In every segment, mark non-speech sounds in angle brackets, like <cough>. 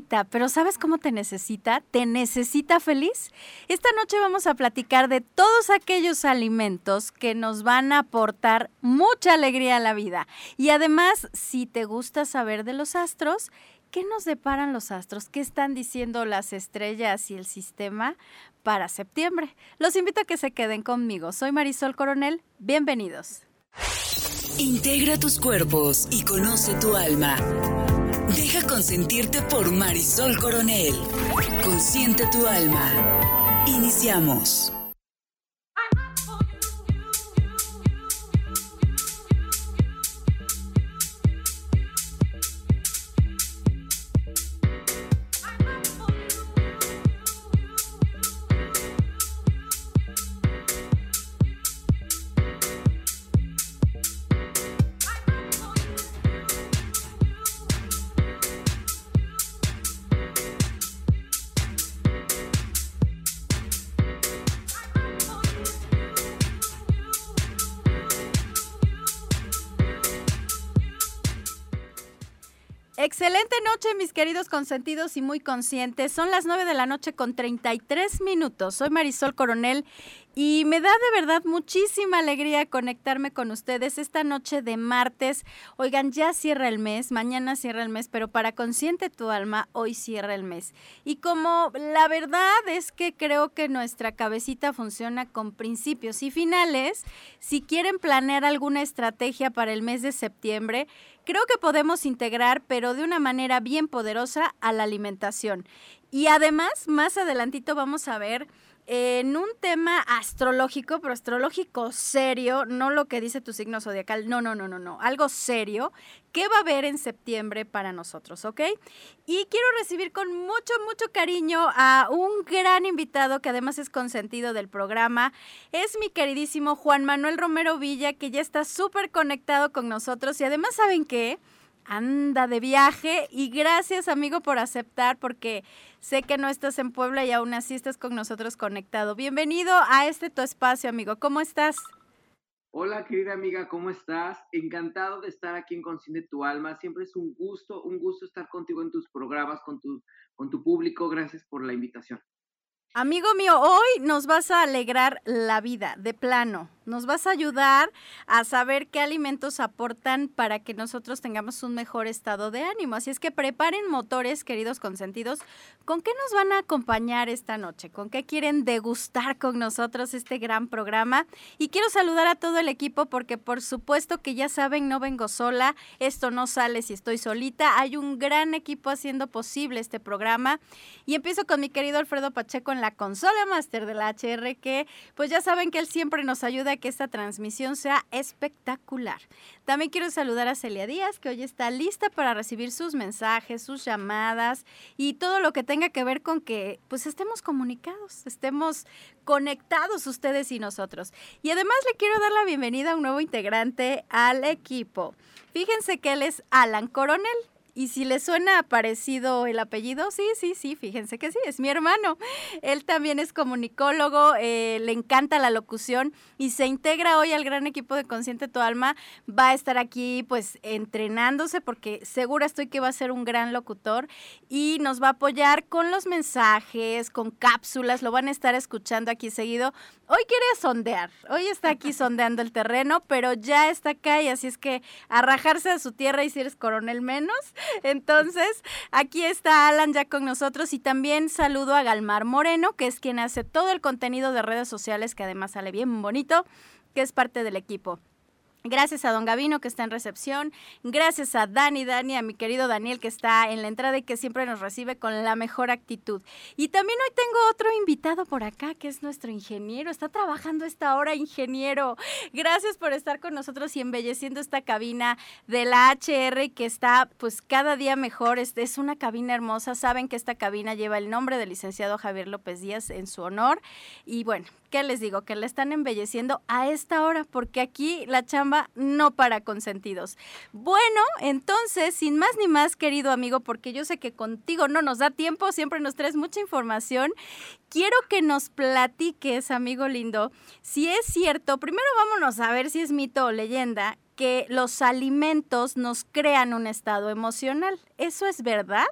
pero ¿sabes cómo te necesita? ¿Te necesita feliz? Esta noche vamos a platicar de todos aquellos alimentos que nos van a aportar mucha alegría a la vida. Y además, si te gusta saber de los astros, ¿qué nos deparan los astros? ¿Qué están diciendo las estrellas y el sistema para septiembre? Los invito a que se queden conmigo. Soy Marisol Coronel. Bienvenidos. Integra tus cuerpos y conoce tu alma. Deja consentirte por Marisol Coronel. Consiente tu alma. Iniciamos. Excelente noche, mis queridos consentidos y muy conscientes. Son las 9 de la noche con 33 minutos. Soy Marisol Coronel y me da de verdad muchísima alegría conectarme con ustedes esta noche de martes. Oigan, ya cierra el mes, mañana cierra el mes, pero para Consciente tu alma, hoy cierra el mes. Y como la verdad es que creo que nuestra cabecita funciona con principios y finales, si quieren planear alguna estrategia para el mes de septiembre, creo que podemos integrar, pero de una manera bien poderosa, a la alimentación. Y además, más adelantito vamos a ver en un tema astrológico, pero astrológico serio, no lo que dice tu signo zodiacal, no, no, no, no, no, algo serio, ¿qué va a haber en septiembre para nosotros, ok? Y quiero recibir con mucho, mucho cariño a un gran invitado que además es consentido del programa, es mi queridísimo Juan Manuel Romero Villa, que ya está súper conectado con nosotros y además, ¿saben qué? Anda de viaje y gracias amigo por aceptar porque sé que no estás en Puebla y aún así estás con nosotros conectado. Bienvenido a este tu espacio amigo, ¿cómo estás? Hola querida amiga, ¿cómo estás? Encantado de estar aquí en Consciente tu Alma. Siempre es un gusto, un gusto estar contigo en tus programas, con tu, con tu público. Gracias por la invitación. Amigo mío, hoy nos vas a alegrar la vida, de plano. Nos vas a ayudar a saber qué alimentos aportan para que nosotros tengamos un mejor estado de ánimo. Así es que preparen motores, queridos consentidos. ¿Con qué nos van a acompañar esta noche? ¿Con qué quieren degustar con nosotros este gran programa? Y quiero saludar a todo el equipo porque por supuesto que ya saben, no vengo sola. Esto no sale si estoy solita. Hay un gran equipo haciendo posible este programa. Y empiezo con mi querido Alfredo Pacheco en la consola master de la HR que pues ya saben que él siempre nos ayuda que esta transmisión sea espectacular. También quiero saludar a Celia Díaz, que hoy está lista para recibir sus mensajes, sus llamadas y todo lo que tenga que ver con que pues estemos comunicados, estemos conectados ustedes y nosotros. Y además le quiero dar la bienvenida a un nuevo integrante al equipo. Fíjense que él es Alan Coronel Y si le suena parecido el apellido, sí, sí, sí, fíjense que sí, es mi hermano. Él también es comunicólogo, eh, le encanta la locución y se integra hoy al gran equipo de Consciente Tu Alma. Va a estar aquí pues entrenándose porque segura estoy que va a ser un gran locutor y nos va a apoyar con los mensajes, con cápsulas, lo van a estar escuchando aquí seguido. Hoy quiere sondear, hoy está aquí <laughs> sondeando el terreno, pero ya está acá y así es que a rajarse de su tierra y si eres coronel menos. <laughs> Entonces, aquí está Alan ya con nosotros y también saludo a Galmar Moreno, que es quien hace todo el contenido de redes sociales, que además sale bien bonito, que es parte del equipo. Gracias a don Gavino que está en recepción. Gracias a Dani, Dani, a mi querido Daniel que está en la entrada y que siempre nos recibe con la mejor actitud. Y también hoy tengo otro invitado por acá que es nuestro ingeniero. Está trabajando esta hora, ingeniero. Gracias por estar con nosotros y embelleciendo esta cabina de la HR que está pues cada día mejor. Es, es una cabina hermosa. Saben que esta cabina lleva el nombre del licenciado Javier López Díaz en su honor. Y bueno, ¿qué les digo? Que la están embelleciendo a esta hora porque aquí la chamba no para consentidos. Bueno, entonces, sin más ni más, querido amigo, porque yo sé que contigo no nos da tiempo, siempre nos traes mucha información, quiero que nos platiques, amigo lindo, si es cierto, primero vámonos a ver si es mito o leyenda, que los alimentos nos crean un estado emocional. ¿Eso es verdad?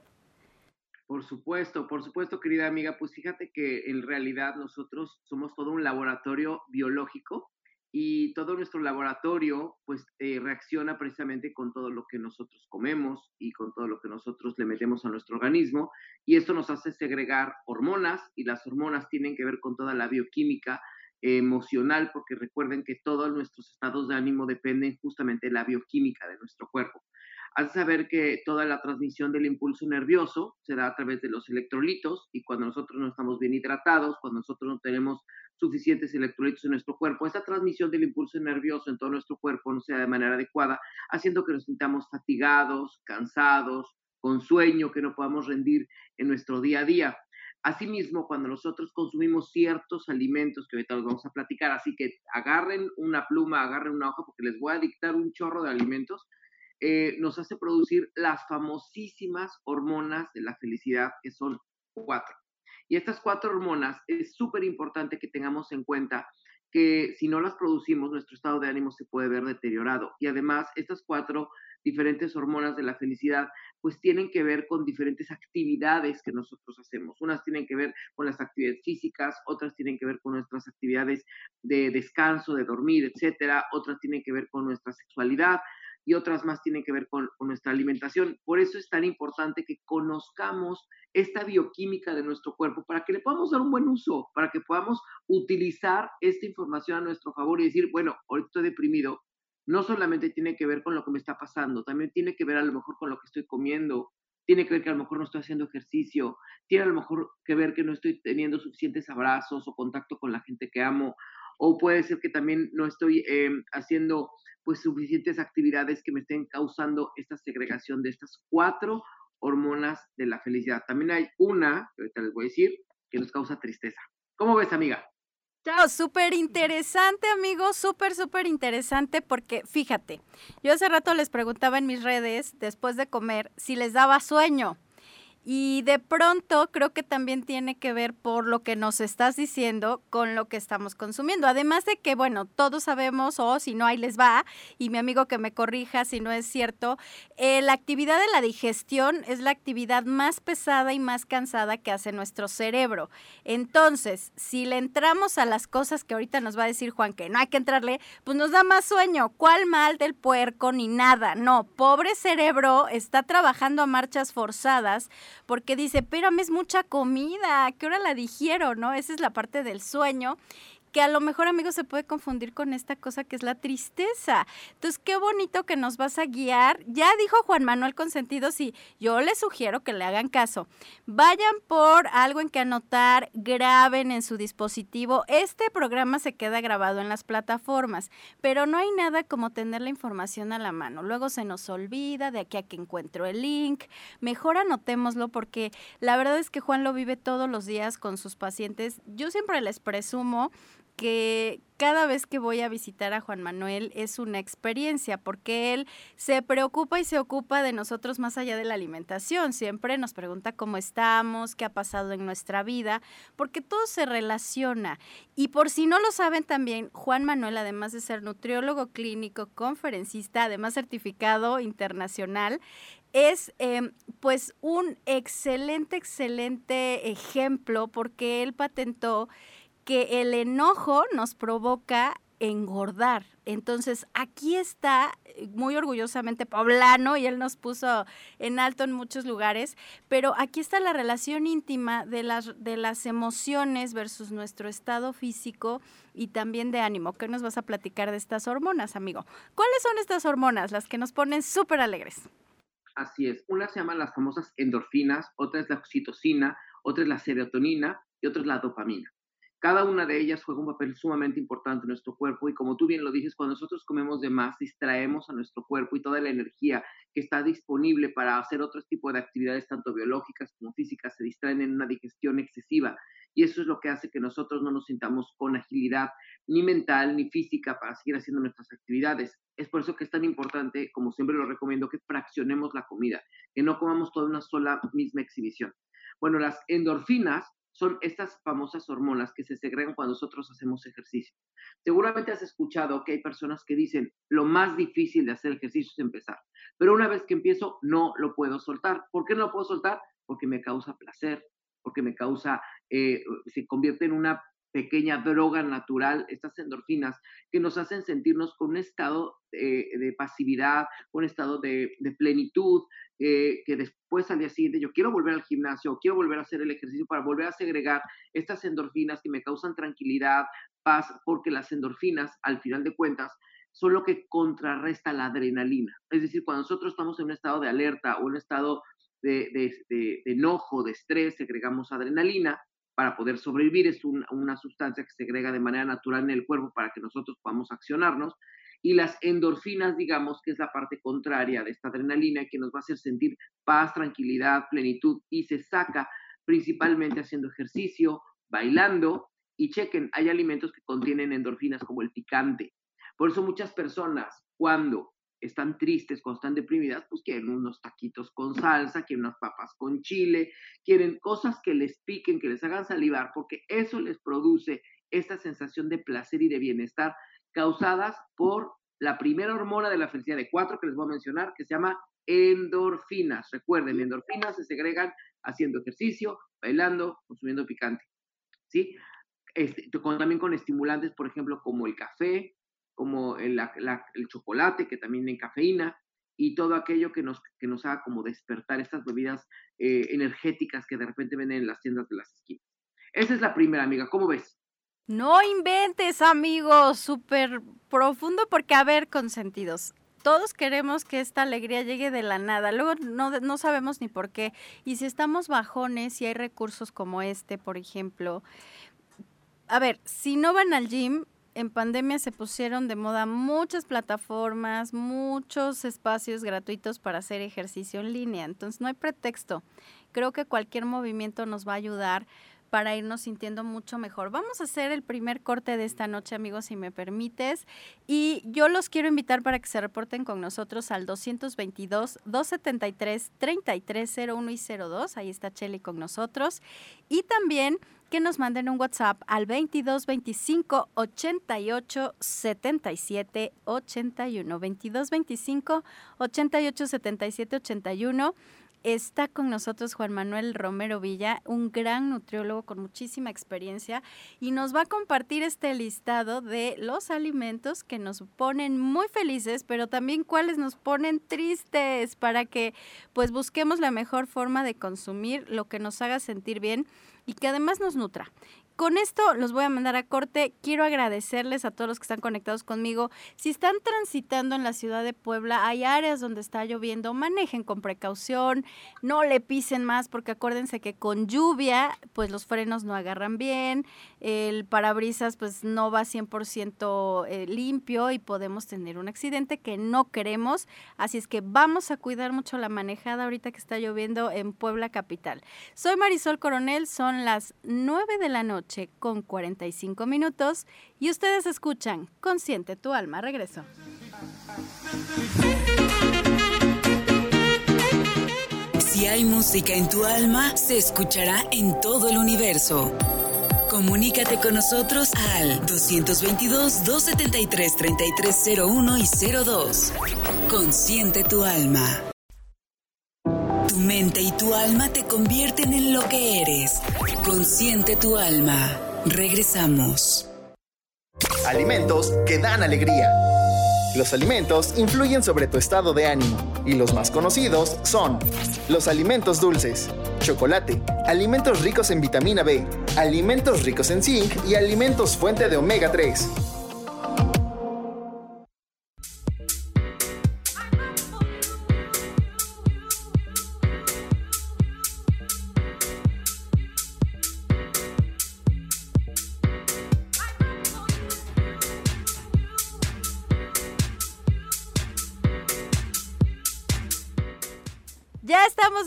Por supuesto, por supuesto, querida amiga, pues fíjate que en realidad nosotros somos todo un laboratorio biológico y todo nuestro laboratorio pues eh, reacciona precisamente con todo lo que nosotros comemos y con todo lo que nosotros le metemos a nuestro organismo y esto nos hace segregar hormonas y las hormonas tienen que ver con toda la bioquímica emocional porque recuerden que todos nuestros estados de ánimo dependen justamente de la bioquímica de nuestro cuerpo. Has de saber que toda la transmisión del impulso nervioso se da a través de los electrolitos y cuando nosotros no estamos bien hidratados, cuando nosotros no tenemos suficientes electrolitos en nuestro cuerpo, esta transmisión del impulso nervioso en todo nuestro cuerpo no sea de manera adecuada, haciendo que nos sintamos fatigados, cansados, con sueño, que no podamos rendir en nuestro día a día. Asimismo, cuando nosotros consumimos ciertos alimentos, que ahorita los vamos a platicar, así que agarren una pluma, agarren una hoja, porque les voy a dictar un chorro de alimentos, eh, nos hace producir las famosísimas hormonas de la felicidad, que son cuatro. Y estas cuatro hormonas es súper importante que tengamos en cuenta que si no las producimos, nuestro estado de ánimo se puede ver deteriorado. Y además, estas cuatro diferentes hormonas de la felicidad, pues tienen que ver con diferentes actividades que nosotros hacemos. Unas tienen que ver con las actividades físicas, otras tienen que ver con nuestras actividades de descanso, de dormir, etcétera. Otras tienen que ver con nuestra sexualidad, y otras más tienen que ver con, nuestra alimentación. Por eso es tan importante que conozcamos esta bioquímica de nuestro cuerpo para que le podamos dar un buen uso, para que podamos utilizar esta información a nuestro favor y decir, bueno, ahorita estoy deprimido, no solamente tiene que ver con lo que me está pasando, también tiene que ver a lo mejor con lo que estoy comiendo, tiene que ver que a lo mejor no estoy haciendo ejercicio, tiene a lo mejor que ver que no estoy teniendo suficientes abrazos o contacto con la gente que amo, o puede ser que también no estoy em, haciendo pues suficientes actividades que me estén causando esta segregación de estas cuatro hormonas de la felicidad. También hay una, que ahorita les voy a decir, que nos causa tristeza. ¿Cómo ves, amiga? Chao, súper interesante, amigo, súper, súper interesante, porque fíjate, yo hace rato les preguntaba en mis redes, después de comer, si les daba sueño. Y de pronto creo que también tiene que ver por lo que nos estás diciendo con lo que estamos consumiendo. Además de que, bueno, todos sabemos, o si no, ahí les va, y mi amigo que me corrija si no es cierto, eh, la actividad de la digestión es la actividad más pesada y más cansada que hace nuestro cerebro. Entonces, si le entramos a las cosas que ahorita nos va a decir Juan que no hay que entrarle, pues nos da más sueño. ¿Cuál mal del puerco ni nada? No, pobre cerebro está trabajando a marchas forzadas porque dice, pero es mucha comida, ¿qué hora la digiero? ¿No? Esa es la parte del sueño que a lo mejor, amigo, se puede confundir con esta cosa que es la tristeza. Entonces, qué bonito que nos vas a guiar. Ya dijo Juan Manuel Consentido, sí, yo les sugiero que le hagan caso. Vayan por algo en que anotar, graben en su dispositivo. Este programa se queda grabado en las plataformas, pero no hay nada como tener la información a la mano. Luego se nos olvida de aquí a que encuentro el link. Mejor anotémoslo porque la verdad es que Juan lo vive todos los días con sus pacientes. Yo siempre les presumo que cada vez que voy a visitar a Juan Manuel es una experiencia, porque él se preocupa y se ocupa de nosotros más allá de la alimentación. Siempre nos pregunta cómo estamos, qué ha pasado en nuestra vida, porque todo se relaciona. Y por si no lo saben también, Juan Manuel, además de ser nutriólogo clínico, conferencista, además certificado internacional, es em, pues un excelente, excelente ejemplo porque él patentó que el enojo nos provoca engordar. Entonces, aquí está eh, muy orgullosamente poblano y él nos puso en alto en muchos lugares, pero aquí está la relación íntima de las, de las emociones versus nuestro estado físico y también de ánimo. ¿Qué nos vas a platicar de estas hormonas, amigo? ¿Cuáles son estas hormonas, las que nos ponen súper alegres? Así es. Una se llama las famosas endorfinas, otra es la oxitocina, otra es la serotonina y otra es la dopamina. Cada una de ellas juega un papel sumamente importante en nuestro cuerpo y como tú bien lo dices, cuando nosotros comemos de más, distraemos a nuestro cuerpo y toda la energía que está disponible para hacer otro tipo de actividades, tanto biológicas como físicas, se distraen en una digestión excesiva. Y eso es lo que hace que nosotros no nos sintamos con agilidad ni mental ni física para seguir haciendo nuestras actividades. Es por eso que es tan importante, como siempre lo recomiendo, que fraccionemos la comida, que no comamos toda una sola misma exhibición. Bueno, las endorfinas son estas famosas hormonas que se segregan cuando nosotros hacemos ejercicio. Seguramente has escuchado que hay personas que dicen, lo más difícil de hacer ejercicio es empezar, pero una vez que empiezo no lo puedo soltar. ¿Por qué no lo puedo soltar? Porque me causa placer, porque me causa, eh, se convierte en una pequeña droga natural, estas endorfinas, que nos hacen sentirnos con un estado de pasividad, un estado de, plenitud, eh, que después al día siguiente yo quiero volver al gimnasio, quiero volver a hacer el ejercicio para volver a segregar estas endorfinas que me causan tranquilidad, paz, porque las endorfinas, al final de cuentas, son lo que contrarresta la adrenalina. Es decir, cuando nosotros estamos en un estado de alerta o un estado de enojo, de estrés, segregamos adrenalina, para poder sobrevivir, es una sustancia que se segrega de manera natural en el cuerpo para que nosotros podamos accionarnos. Y las endorfinas, digamos, que es la parte contraria de esta adrenalina que nos va a hacer sentir paz, tranquilidad, plenitud y se saca principalmente haciendo ejercicio, bailando. Y chequen, hay alimentos que contienen endorfinas como el picante. Por eso muchas personas cuando están tristes, cuando están deprimidas, pues quieren unos taquitos con salsa, quieren unas papas con chile, quieren cosas que les piquen, que les hagan salivar, porque eso les produce esta sensación de placer y de bienestar causadas por la primera hormona de la felicidad de cuatro que les voy a mencionar, que se llama endorfinas. Recuerden, endorfinas se segregan haciendo ejercicio, bailando, consumiendo picante. ¿Sí? Este, también con estimulantes, por ejemplo, como el café, como el, chocolate, que también tiene cafeína, y todo aquello que nos, que nos haga como despertar estas bebidas eh, energéticas que de repente venden en las tiendas de las esquinas. Esa es la primera, amiga. ¿Cómo ves? No inventes, amigo, súper profundo, porque a ver, consentidos. Todos queremos que esta alegría llegue de la nada, luego no, no sabemos ni por qué. Y si estamos bajones y hay recursos como este, por ejemplo, a ver, si no van al gym, en pandemia se pusieron de moda muchas plataformas, muchos espacios gratuitos para hacer ejercicio en línea. Entonces no hay pretexto. Creo que cualquier movimiento nos va a ayudar para irnos sintiendo mucho mejor. Vamos a hacer el primer corte de esta noche, amigos, si me permites. Y yo los quiero invitar para que se reporten con nosotros al 222-273-3301 y 02. Ahí está Cheli con nosotros. Y también que nos manden un WhatsApp al 22 25 88 77 81. 22 25 88 77 81 Está con nosotros Juan Manuel Romero Villa, un gran nutriólogo con muchísima experiencia y nos va a compartir este listado de los alimentos que nos ponen muy felices, pero también cuáles nos ponen tristes para que pues busquemos la mejor forma de consumir lo que nos haga sentir bien y que además nos nutra. Con esto los voy a mandar a corte. Quiero agradecerles a todos los que están conectados conmigo. Si están transitando en la ciudad de Puebla, hay áreas donde está lloviendo, manejen con precaución, no le pisen más porque acuérdense que con lluvia pues los frenos no agarran bien, el parabrisas pues no va 100% eh, limpio y podemos tener un accidente que no queremos. Así es que vamos a cuidar mucho la manejada ahorita que está lloviendo en Puebla capital. Soy Marisol Coronel, son las 9 de la noche con 45 minutos y ustedes escuchan Consciente tu alma. Regreso. Si hay música en tu alma, se escuchará en todo el universo. Comunícate con nosotros al 222-273-3301 y 02. Consciente tu alma. Tu mente y tu alma te convierten en lo que eres. Consciente tu alma. Regresamos. Alimentos que dan alegría. Los alimentos influyen sobre tu estado de ánimo y los más conocidos son los alimentos dulces, chocolate, alimentos ricos en vitamina B, alimentos ricos en zinc y alimentos fuente de omega 3.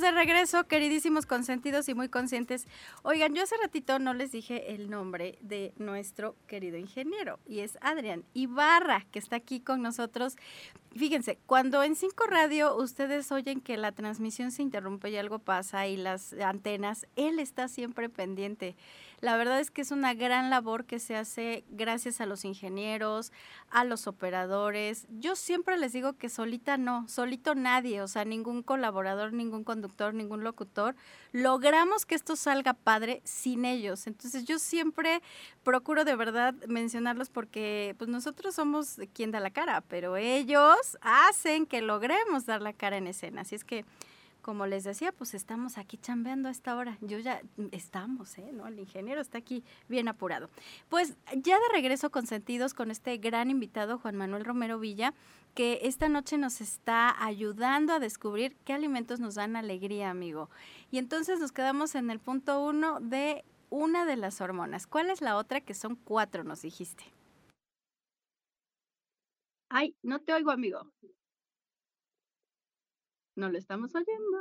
De regreso, queridísimos consentidos y muy conscientes. Oigan, yo hace ratito no les dije el nombre de nuestro querido ingeniero y es Adrián Ibarra, que está aquí con nosotros. Fíjense, cuando en Cinco Radio ustedes oyen que la transmisión se interrumpe y algo pasa y las antenas, él está siempre pendiente. La verdad es que es una gran labor que se hace gracias a los ingenieros, a los operadores. Yo siempre les digo que solita no, solito nadie, o sea, ningún colaborador, ningún conductor, ningún locutor. Logramos que esto salga padre sin ellos. Entonces yo siempre procuro de verdad mencionarlos porque pues nosotros somos quien da la cara, pero ellos hacen que logremos dar la cara en escena. Así es que como les decía, pues estamos aquí chambeando a esta hora. Yo ya estamos, ¿eh? ¿No? El ingeniero está aquí bien apurado. Pues ya de regreso con sentidos con este gran invitado, Juan Manuel Romero Villa, que esta noche nos está ayudando a descubrir qué alimentos nos dan alegría, amigo. Y entonces nos quedamos en el punto uno de una de las hormonas. ¿Cuál es la otra? Que son cuatro, nos dijiste. Ay, no te oigo, amigo. No lo estamos oyendo.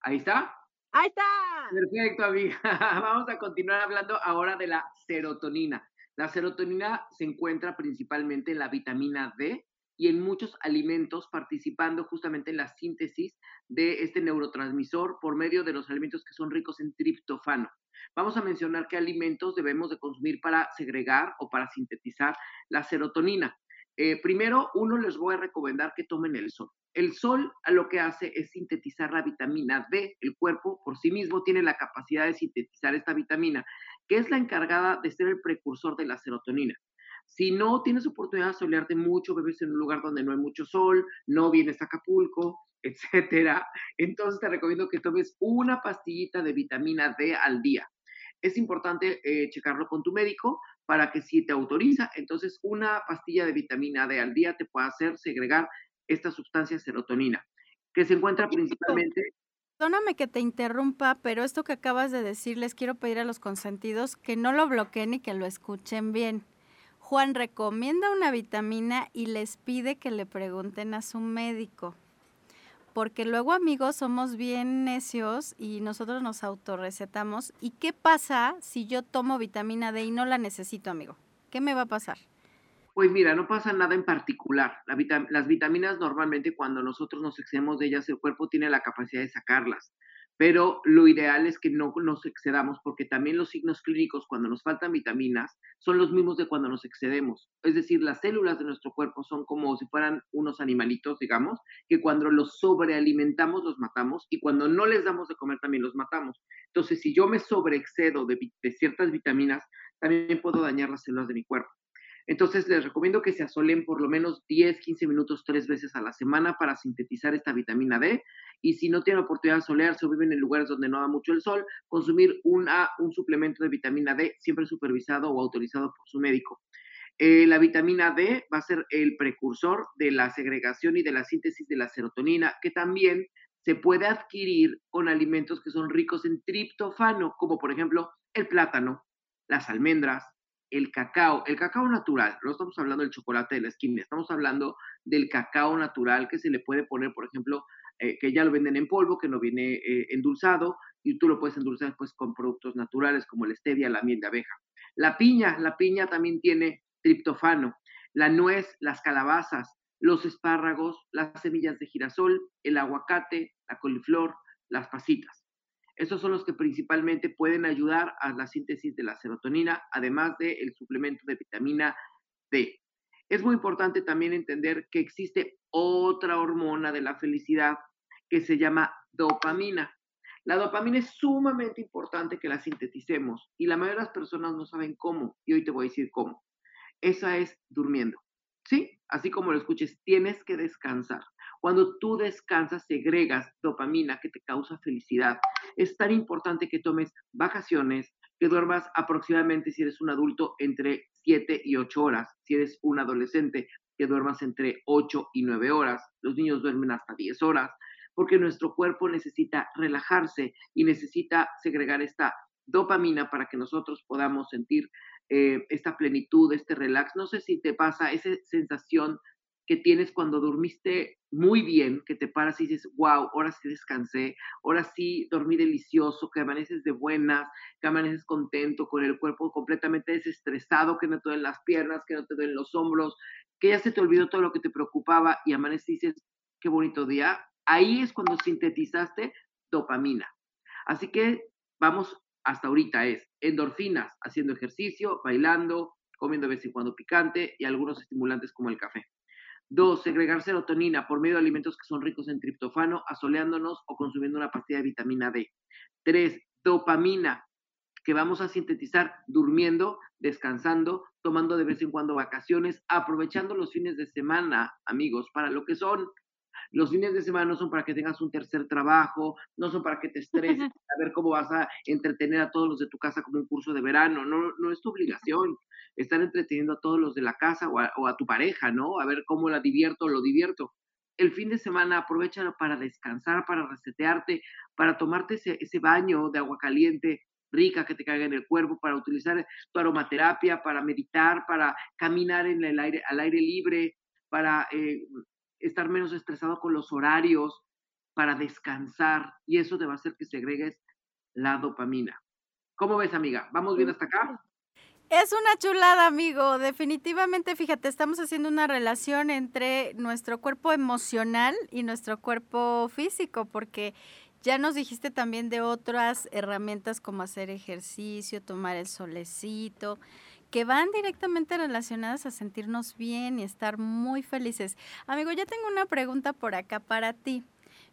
Ahí está. Ahí está. Perfecto, amiga. <laughs> Vamos a continuar hablando ahora de la serotonina. La serotonina se encuentra principalmente en la vitamina D y en muchos alimentos, participando justamente en la síntesis de este neurotransmisor por medio de los alimentos que son ricos en triptofano. Vamos a mencionar qué alimentos debemos de consumir para segregar o para sintetizar la serotonina. Eh, primero, uno les voy a recomendar que tomen el sol. El sol lo que hace es sintetizar la vitamina D. El cuerpo por sí mismo tiene la capacidad de sintetizar esta vitamina, que es la encargada de ser el precursor de la serotonina. Si no tienes oportunidad de solearte mucho, bebes en un lugar donde no hay mucho sol, no vienes a Acapulco, <laughs> etcétera, entonces te recomiendo que tomes una pastillita de vitamina D al día. Es importante eh, checarlo con tu médico para que si te autoriza, entonces una pastilla de vitamina D al día te pueda hacer segregar esta sustancia serotonina, que se encuentra principalmente... Perdóname que te interrumpa, pero esto que acabas de decir, les quiero pedir a los consentidos que no lo bloqueen y que lo escuchen bien. Juan recomienda una vitamina y les pide que le pregunten a su médico porque luego amigos somos bien necios y nosotros nos autorrecetamos. ¿Y qué pasa si yo tomo vitamina D y no la necesito, amigo? ¿Qué me va a pasar? Pues mira, no pasa nada en particular. las vitaminas normalmente cuando nosotros nos excedemos de ellas, el cuerpo tiene la capacidad de sacarlas pero lo ideal es que no nos excedamos porque también los signos clínicos cuando nos faltan vitaminas son los mismos de cuando nos excedemos. Es decir, las células de nuestro cuerpo son como si fueran unos animalitos, digamos, que cuando los sobrealimentamos los matamos y cuando no les damos de comer también los matamos. Entonces, si yo me sobreexcedo de, de ciertas vitaminas, también puedo dañar las células de mi cuerpo. Entonces les recomiendo que se asolen por lo menos 10, 15 minutos tres veces a la semana para sintetizar esta vitamina D. Y si no tienen oportunidad de solearse o viven en lugares donde no da mucho el sol, consumir una, un suplemento de vitamina D siempre supervisado o autorizado por su médico. Eh, la vitamina D va a ser el precursor de la segregación y de la síntesis de la serotonina, que también se puede adquirir con alimentos que son ricos en triptofano, como por ejemplo el plátano, las almendras, el cacao, el cacao natural, no estamos hablando del chocolate de la esquina, estamos hablando del cacao natural que se le puede poner, por ejemplo, eh, que ya lo venden en polvo, que no viene eh, endulzado, y tú lo puedes endulzar pues con productos naturales como el stevia, la miel de abeja. La piña, la piña también tiene triptofano, la nuez, las calabazas, los espárragos, las semillas de girasol, el aguacate, la coliflor, las pasitas. Esos son los que principalmente pueden ayudar a la síntesis de la serotonina, además del suplemento de vitamina D. Es muy importante también entender que existe otra hormona de la felicidad que se llama dopamina. La dopamina es sumamente importante que la sinteticemos y la mayoría de las personas no saben cómo y hoy te voy a decir cómo. Esa es durmiendo. ¿Sí? Así como lo escuches, tienes que descansar. Cuando tú descansas, segregas dopamina que te causa felicidad. Es tan importante que tomes vacaciones, que duermas aproximadamente, si eres un adulto, entre 7 y 8 horas. Si eres un adolescente, que duermas entre 8 y 9 horas. Los niños duermen hasta 10 horas, porque nuestro cuerpo necesita relajarse y necesita segregar esta dopamina para que nosotros podamos sentir eh, esta plenitud, este relax. No sé si te pasa esa sensación que tienes cuando dormiste muy bien, que te paras y dices, wow, ahora sí descansé, ahora sí dormí delicioso, que amaneces de buenas, que amaneces contento, con el cuerpo completamente desestresado, que no te duelen las piernas, que no te duelen los hombros, que ya se te olvidó todo lo que te preocupaba y amaneces y dices, qué bonito día. Ahí es cuando sintetizaste dopamina. Así que vamos hasta ahorita es endorfinas, haciendo ejercicio, bailando, comiendo de vez en cuando picante y algunos estimulantes como el café. Dos, segregar serotonina por medio de alimentos que son ricos en triptofano, asoleándonos o consumiendo una pastilla de vitamina D. Tres, dopamina, que vamos a sintetizar durmiendo, descansando, tomando de vez en cuando vacaciones, aprovechando los fines de semana, amigos, para lo que son los fines de semana no son para que tengas un tercer trabajo, no son para que te estreses, <laughs> a ver cómo vas a entretener a todos los de tu casa como un curso de verano, no, no es tu obligación estar entreteniendo a todos los de la casa o a, tu pareja, ¿no? A ver cómo la divierto o lo divierto. El fin de semana aprovechalo para descansar, para resetearte, para tomarte ese, ese baño de agua caliente, rica que te caiga en el cuerpo, para utilizar tu aromaterapia, para meditar, para caminar en el aire, al aire libre, para eh, estar menos estresado con los horarios, para descansar, y eso te va a hacer que segregues la dopamina. ¿Cómo ves, amiga? ¿Vamos bien hasta acá? Es una chulada, amigo. Definitivamente, fíjate, estamos haciendo una relación entre nuestro cuerpo emocional y nuestro cuerpo físico, porque ya nos dijiste también de otras herramientas como hacer ejercicio, tomar el solecito que van directamente relacionadas a sentirnos bien y estar muy felices. Amigo, ya tengo una pregunta por acá para ti.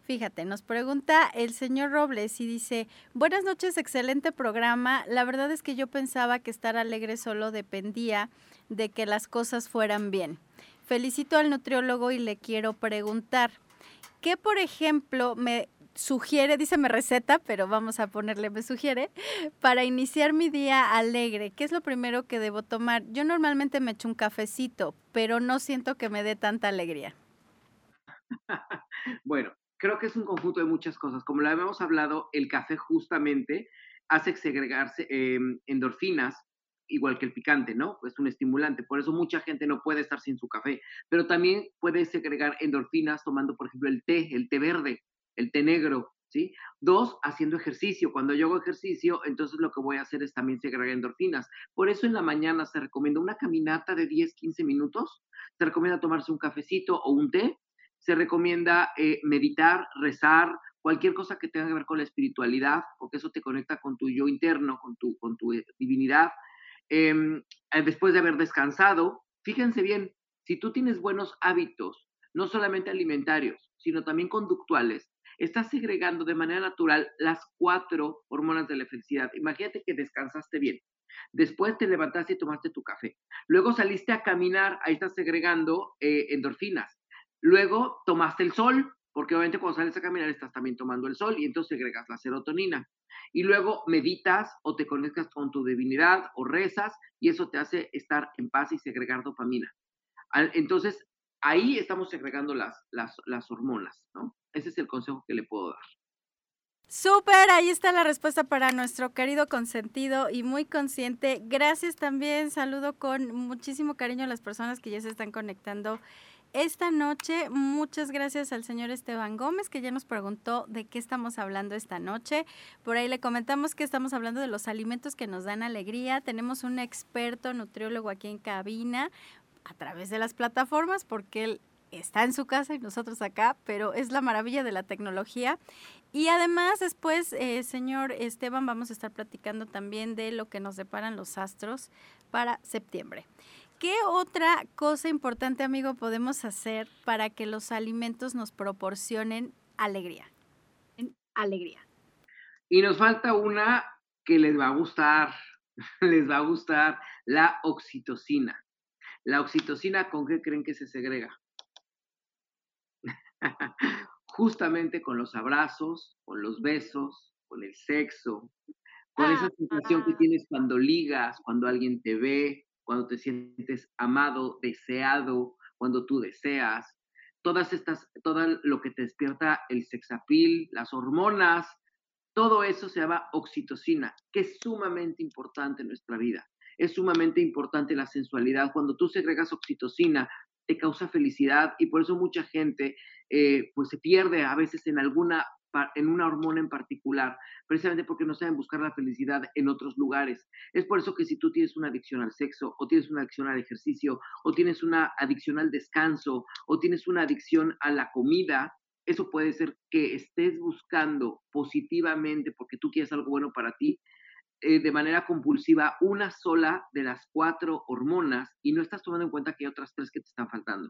Fíjate, nos pregunta el señor Robles y dice, buenas noches, excelente programa. La verdad es que yo pensaba que estar alegre solo dependía de que las cosas fueran bien. Felicito al nutriólogo y le quiero preguntar, ¿qué por ejemplo me sugiere, dice me receta, pero vamos a ponerle me sugiere, para iniciar mi día alegre, ¿qué es lo primero que debo tomar? Yo normalmente me echo un cafecito, pero no siento que me dé tanta alegría. <laughs> bueno, creo que es un conjunto de muchas cosas. Como lo habíamos hablado, el café justamente hace segregarse em, endorfinas, igual que el picante, ¿no? Es un estimulante. Por eso mucha gente no puede estar sin su café. Pero también puede segregar endorfinas tomando, por ejemplo, el té, el té verde el té negro, ¿sí? Dos, haciendo ejercicio. Cuando yo hago ejercicio, entonces lo que voy a hacer es también segregar endorfinas. Por eso en la mañana se recomienda una caminata de 10, 15 minutos, se recomienda tomarse un cafecito o un té, se recomienda eh, meditar, rezar, cualquier cosa que tenga que ver con la espiritualidad, porque eso te conecta con tu yo interno, con tu, con tu eh, divinidad. Em, eh, después de haber descansado, fíjense bien, si tú tienes buenos hábitos, no solamente alimentarios, sino también conductuales, estás segregando de manera natural las cuatro hormonas de la felicidad. Imagínate que descansaste bien. Después te levantaste y tomaste tu café. Luego saliste a caminar, ahí estás segregando eh, endorfinas. Luego tomaste el sol, porque obviamente cuando sales a caminar estás también tomando el sol y entonces segregas la serotonina. Y luego meditas o te conectas con tu divinidad o rezas y eso te hace estar en paz y segregar dopamina. Entonces, ahí estamos segregando las, hormonas, ¿no? Ese es el consejo que le puedo dar. Súper, ahí está la respuesta para nuestro querido consentido y muy consciente. Gracias también, saludo con muchísimo cariño a las personas que ya se están conectando esta noche. Muchas gracias al señor Esteban Gómez que ya nos preguntó de qué estamos hablando esta noche. Por ahí le comentamos que estamos hablando de los alimentos que nos dan alegría. Tenemos un experto nutriólogo aquí en cabina a través de las plataformas porque él está en su casa y nosotros acá, pero es la maravilla de la tecnología. Y además después, eh, señor Esteban, vamos a estar platicando también de lo que nos deparan los astros para septiembre. ¿Qué otra cosa importante, amigo, podemos hacer para que los alimentos nos proporcionen alegría? Alegría. Y nos falta una que les va a gustar, <laughs> les va a gustar, la oxitocina. La oxitocina, ¿con qué creen que se segrega? <laughs> Justamente con los abrazos, con los besos, con el sexo, con esa sensación que tienes cuando ligas, cuando alguien te ve, cuando te sientes amado, deseado, cuando tú deseas. Todas estas, todo lo que te despierta el sexapil, las hormonas, todo eso se llama oxitocina, que es sumamente importante en nuestra vida. Es sumamente importante la sensualidad. Cuando tú segregas oxitocina, te causa felicidad y por eso mucha gente eh, pues se pierde a veces en alguna en una hormona en particular, precisamente porque no saben buscar la felicidad en otros lugares. Es por eso que si tú tienes una adicción al sexo, o tienes una adicción al ejercicio, o tienes una adicción al descanso, o tienes una adicción a la comida, eso puede ser que estés buscando positivamente, porque tú quieres algo bueno para ti, eh, de manera compulsiva una sola de las cuatro hormonas y no estás tomando en cuenta que hay otras tres que te están faltando.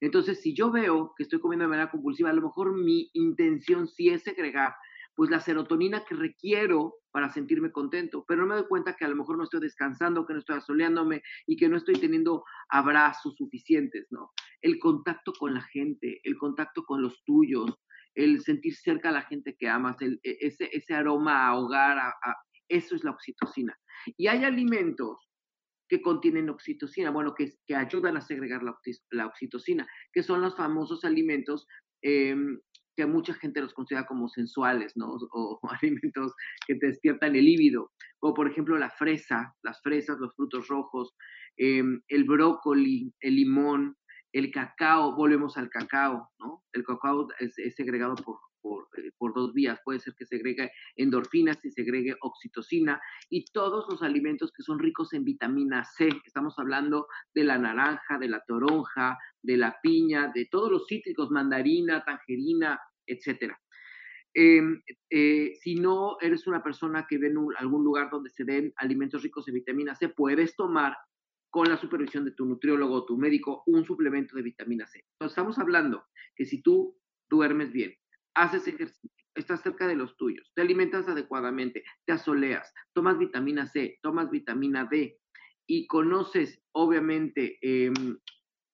Entonces, si yo veo que estoy comiendo de manera compulsiva, a lo mejor mi intención sí es segregar pues la serotonina que requiero para sentirme contento, pero no me doy cuenta que a lo mejor no estoy descansando, que no estoy asoleándome y que no estoy teniendo abrazos suficientes, ¿no? El contacto con la gente, el contacto con los tuyos, el sentir cerca a la gente que amas, e, ese, ese aroma a hogar, a, eso es la oxitocina. Y hay alimentos que contienen oxitocina, bueno, que, que ayudan a segregar la, oxitocina, que son los famosos alimentos em, que mucha gente los considera como sensuales, ¿no? <laughs> O, alimentos que te despiertan el líbido, o por ejemplo la fresa, las fresas, los frutos rojos, em, el brócoli, el limón, el cacao, volvemos al cacao, ¿no? El cacao es segregado por, eh, por, dos vías. Puede ser que segregue endorfinas y segregue oxitocina y todos los alimentos que son ricos en vitamina C. Estamos hablando de la naranja, de la toronja, de la piña, de todos los cítricos, mandarina, tangerina, etcétera. Em, eh, si no eres una persona que ve en algún lugar donde se den alimentos ricos en vitamina C, puedes tomar con la supervisión de tu nutriólogo o tu médico un suplemento de vitamina C. Entonces, estamos hablando que si tú duermes bien, haces ejercicio, estás cerca de los tuyos, te alimentas adecuadamente, te asoleas, tomas vitamina C, tomas vitamina D y conoces obviamente em,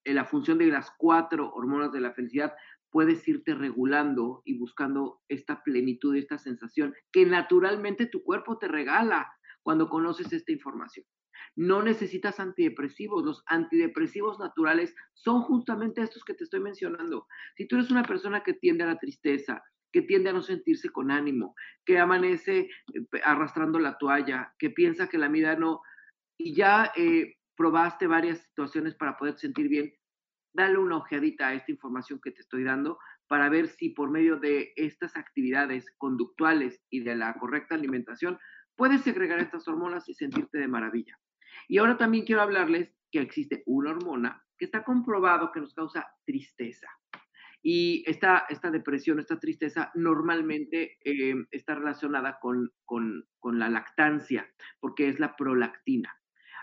la función de las cuatro hormonas de la felicidad, puedes irte regulando y buscando esta plenitud, esta sensación que naturalmente tu cuerpo te regala cuando conoces esta información. No necesitas antidepresivos. Los antidepresivos naturales son justamente estos que te estoy mencionando. Si tú eres una persona que tiende a la tristeza, que tiende a no sentirse con ánimo, que amanece eh, arrastrando la toalla, que piensa que la vida no, y ya eh, probaste varias situaciones para poder sentir bien, dale una ojeadita a esta información que te estoy dando para ver si por medio de estas actividades conductuales y de la correcta alimentación puedes segregar estas hormonas y sentirte de maravilla. Y ahora también quiero hablarles que existe una hormona que está comprobado que nos causa tristeza. Y esta, esta depresión, esta tristeza normalmente eh, está relacionada con, con, con la lactancia, porque es la prolactina.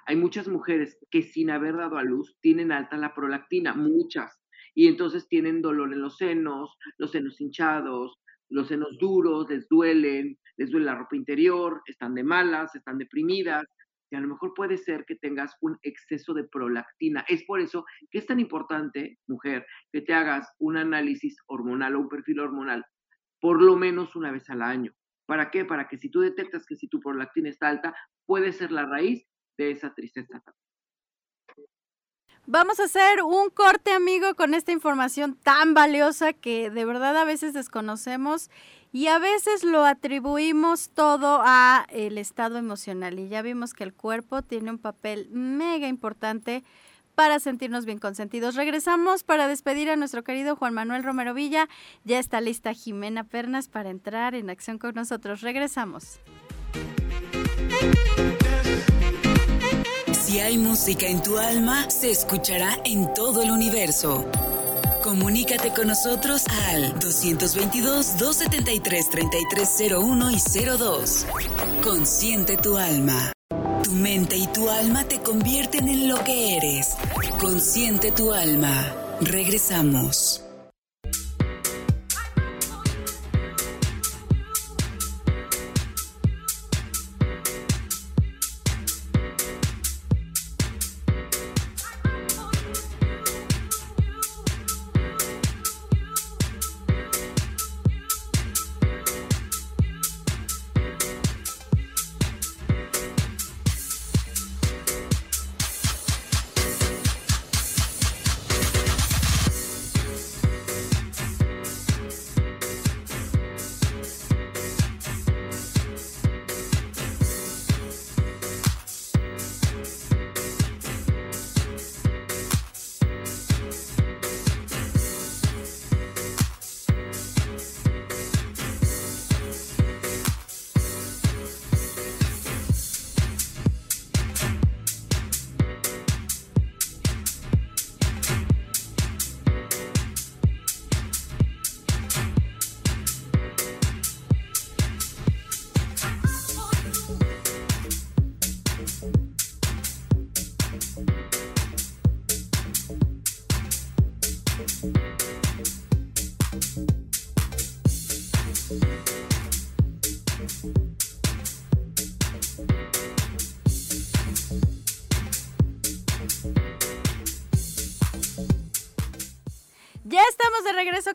Hay muchas mujeres que sin haber dado a luz tienen alta la prolactina, muchas, y entonces tienen dolor en los senos, los senos hinchados, los senos duros, les duelen, les duele la ropa interior, están de malas, están deprimidas, a lo mejor puede ser que tengas un exceso de prolactina. Es por eso que es tan importante, mujer, que te hagas un análisis hormonal o un perfil hormonal por lo menos una vez al año. ¿Para qué? Para que si tú detectas que si tu prolactina está alta, puede ser la raíz de esa tristeza Vamos a hacer un corte, amigo, con esta información tan valiosa que de verdad a veces desconocemos y a veces lo atribuimos todo a el estado emocional y ya vimos que el cuerpo tiene un papel mega importante para sentirnos bien consentidos. Regresamos para despedir a nuestro querido Juan Manuel Romero Villa. Ya está lista Jimena Pernas para entrar en acción con nosotros. Regresamos. Si hay música en tu alma, se escuchará en todo el universo. Comunícate con nosotros al 222-273-3301 y 02. Consciente tu alma. Tu mente y tu alma te convierten en lo que eres. Consciente tu alma. Regresamos.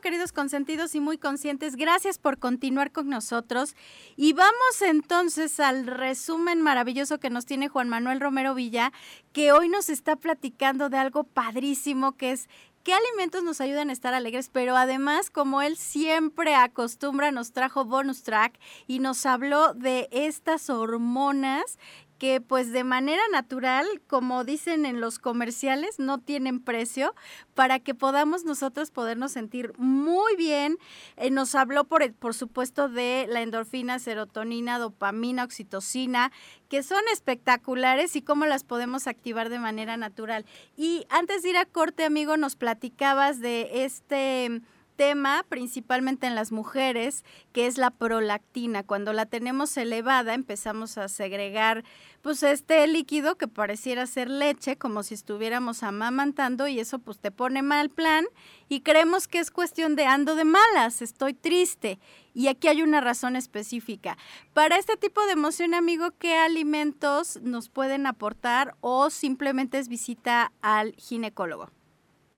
Queridos consentidos y muy conscientes. Gracias por continuar con nosotros. Y vamos entonces al resumen maravilloso que nos tiene Juan Manuel Romero Villa, que hoy nos está platicando de algo padrísimo que es qué alimentos nos ayudan a estar alegres, pero además, como él siempre acostumbra, nos trajo bonus track y nos habló de estas hormonas que pues de manera natural, como dicen en los comerciales, no tienen precio, para que podamos nosotros podernos sentir muy bien. Eh, nos habló, por, por supuesto, de la endorfina, serotonina, dopamina, oxitocina, que son espectaculares y cómo las podemos activar de manera natural. Y antes de ir a corte, amigo, nos platicabas de este tema principalmente en las mujeres, que es la prolactina. Cuando la tenemos elevada, empezamos a segregar pues este líquido que pareciera ser leche, como si estuviéramos amamantando y eso pues te pone mal plan y creemos que es cuestión de ando de malas, estoy triste. Y aquí hay una razón específica. Para este tipo de emoción, amigo, ¿qué alimentos nos pueden aportar o simplemente es visita al ginecólogo?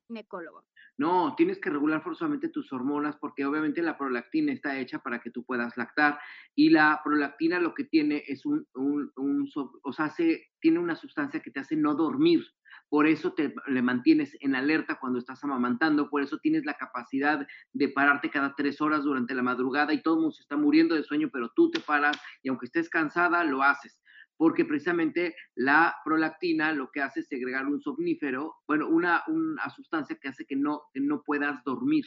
Ginecólogo. No, tienes que regular forzosamente tus hormonas porque obviamente la prolactina está hecha para que tú puedas lactar y la prolactina lo que tiene es un, un, o sea, tiene una sustancia que te hace no dormir. Por eso te le mantienes en alerta cuando estás amamantando, por eso tienes la capacidad de pararte cada tres horas durante la madrugada y todo mundo se está muriendo de sueño, pero tú te paras y aunque estés cansada, lo haces porque precisamente la prolactina lo que hace es segregar un somnífero, bueno, una, una sustancia que hace que no, no puedas dormir.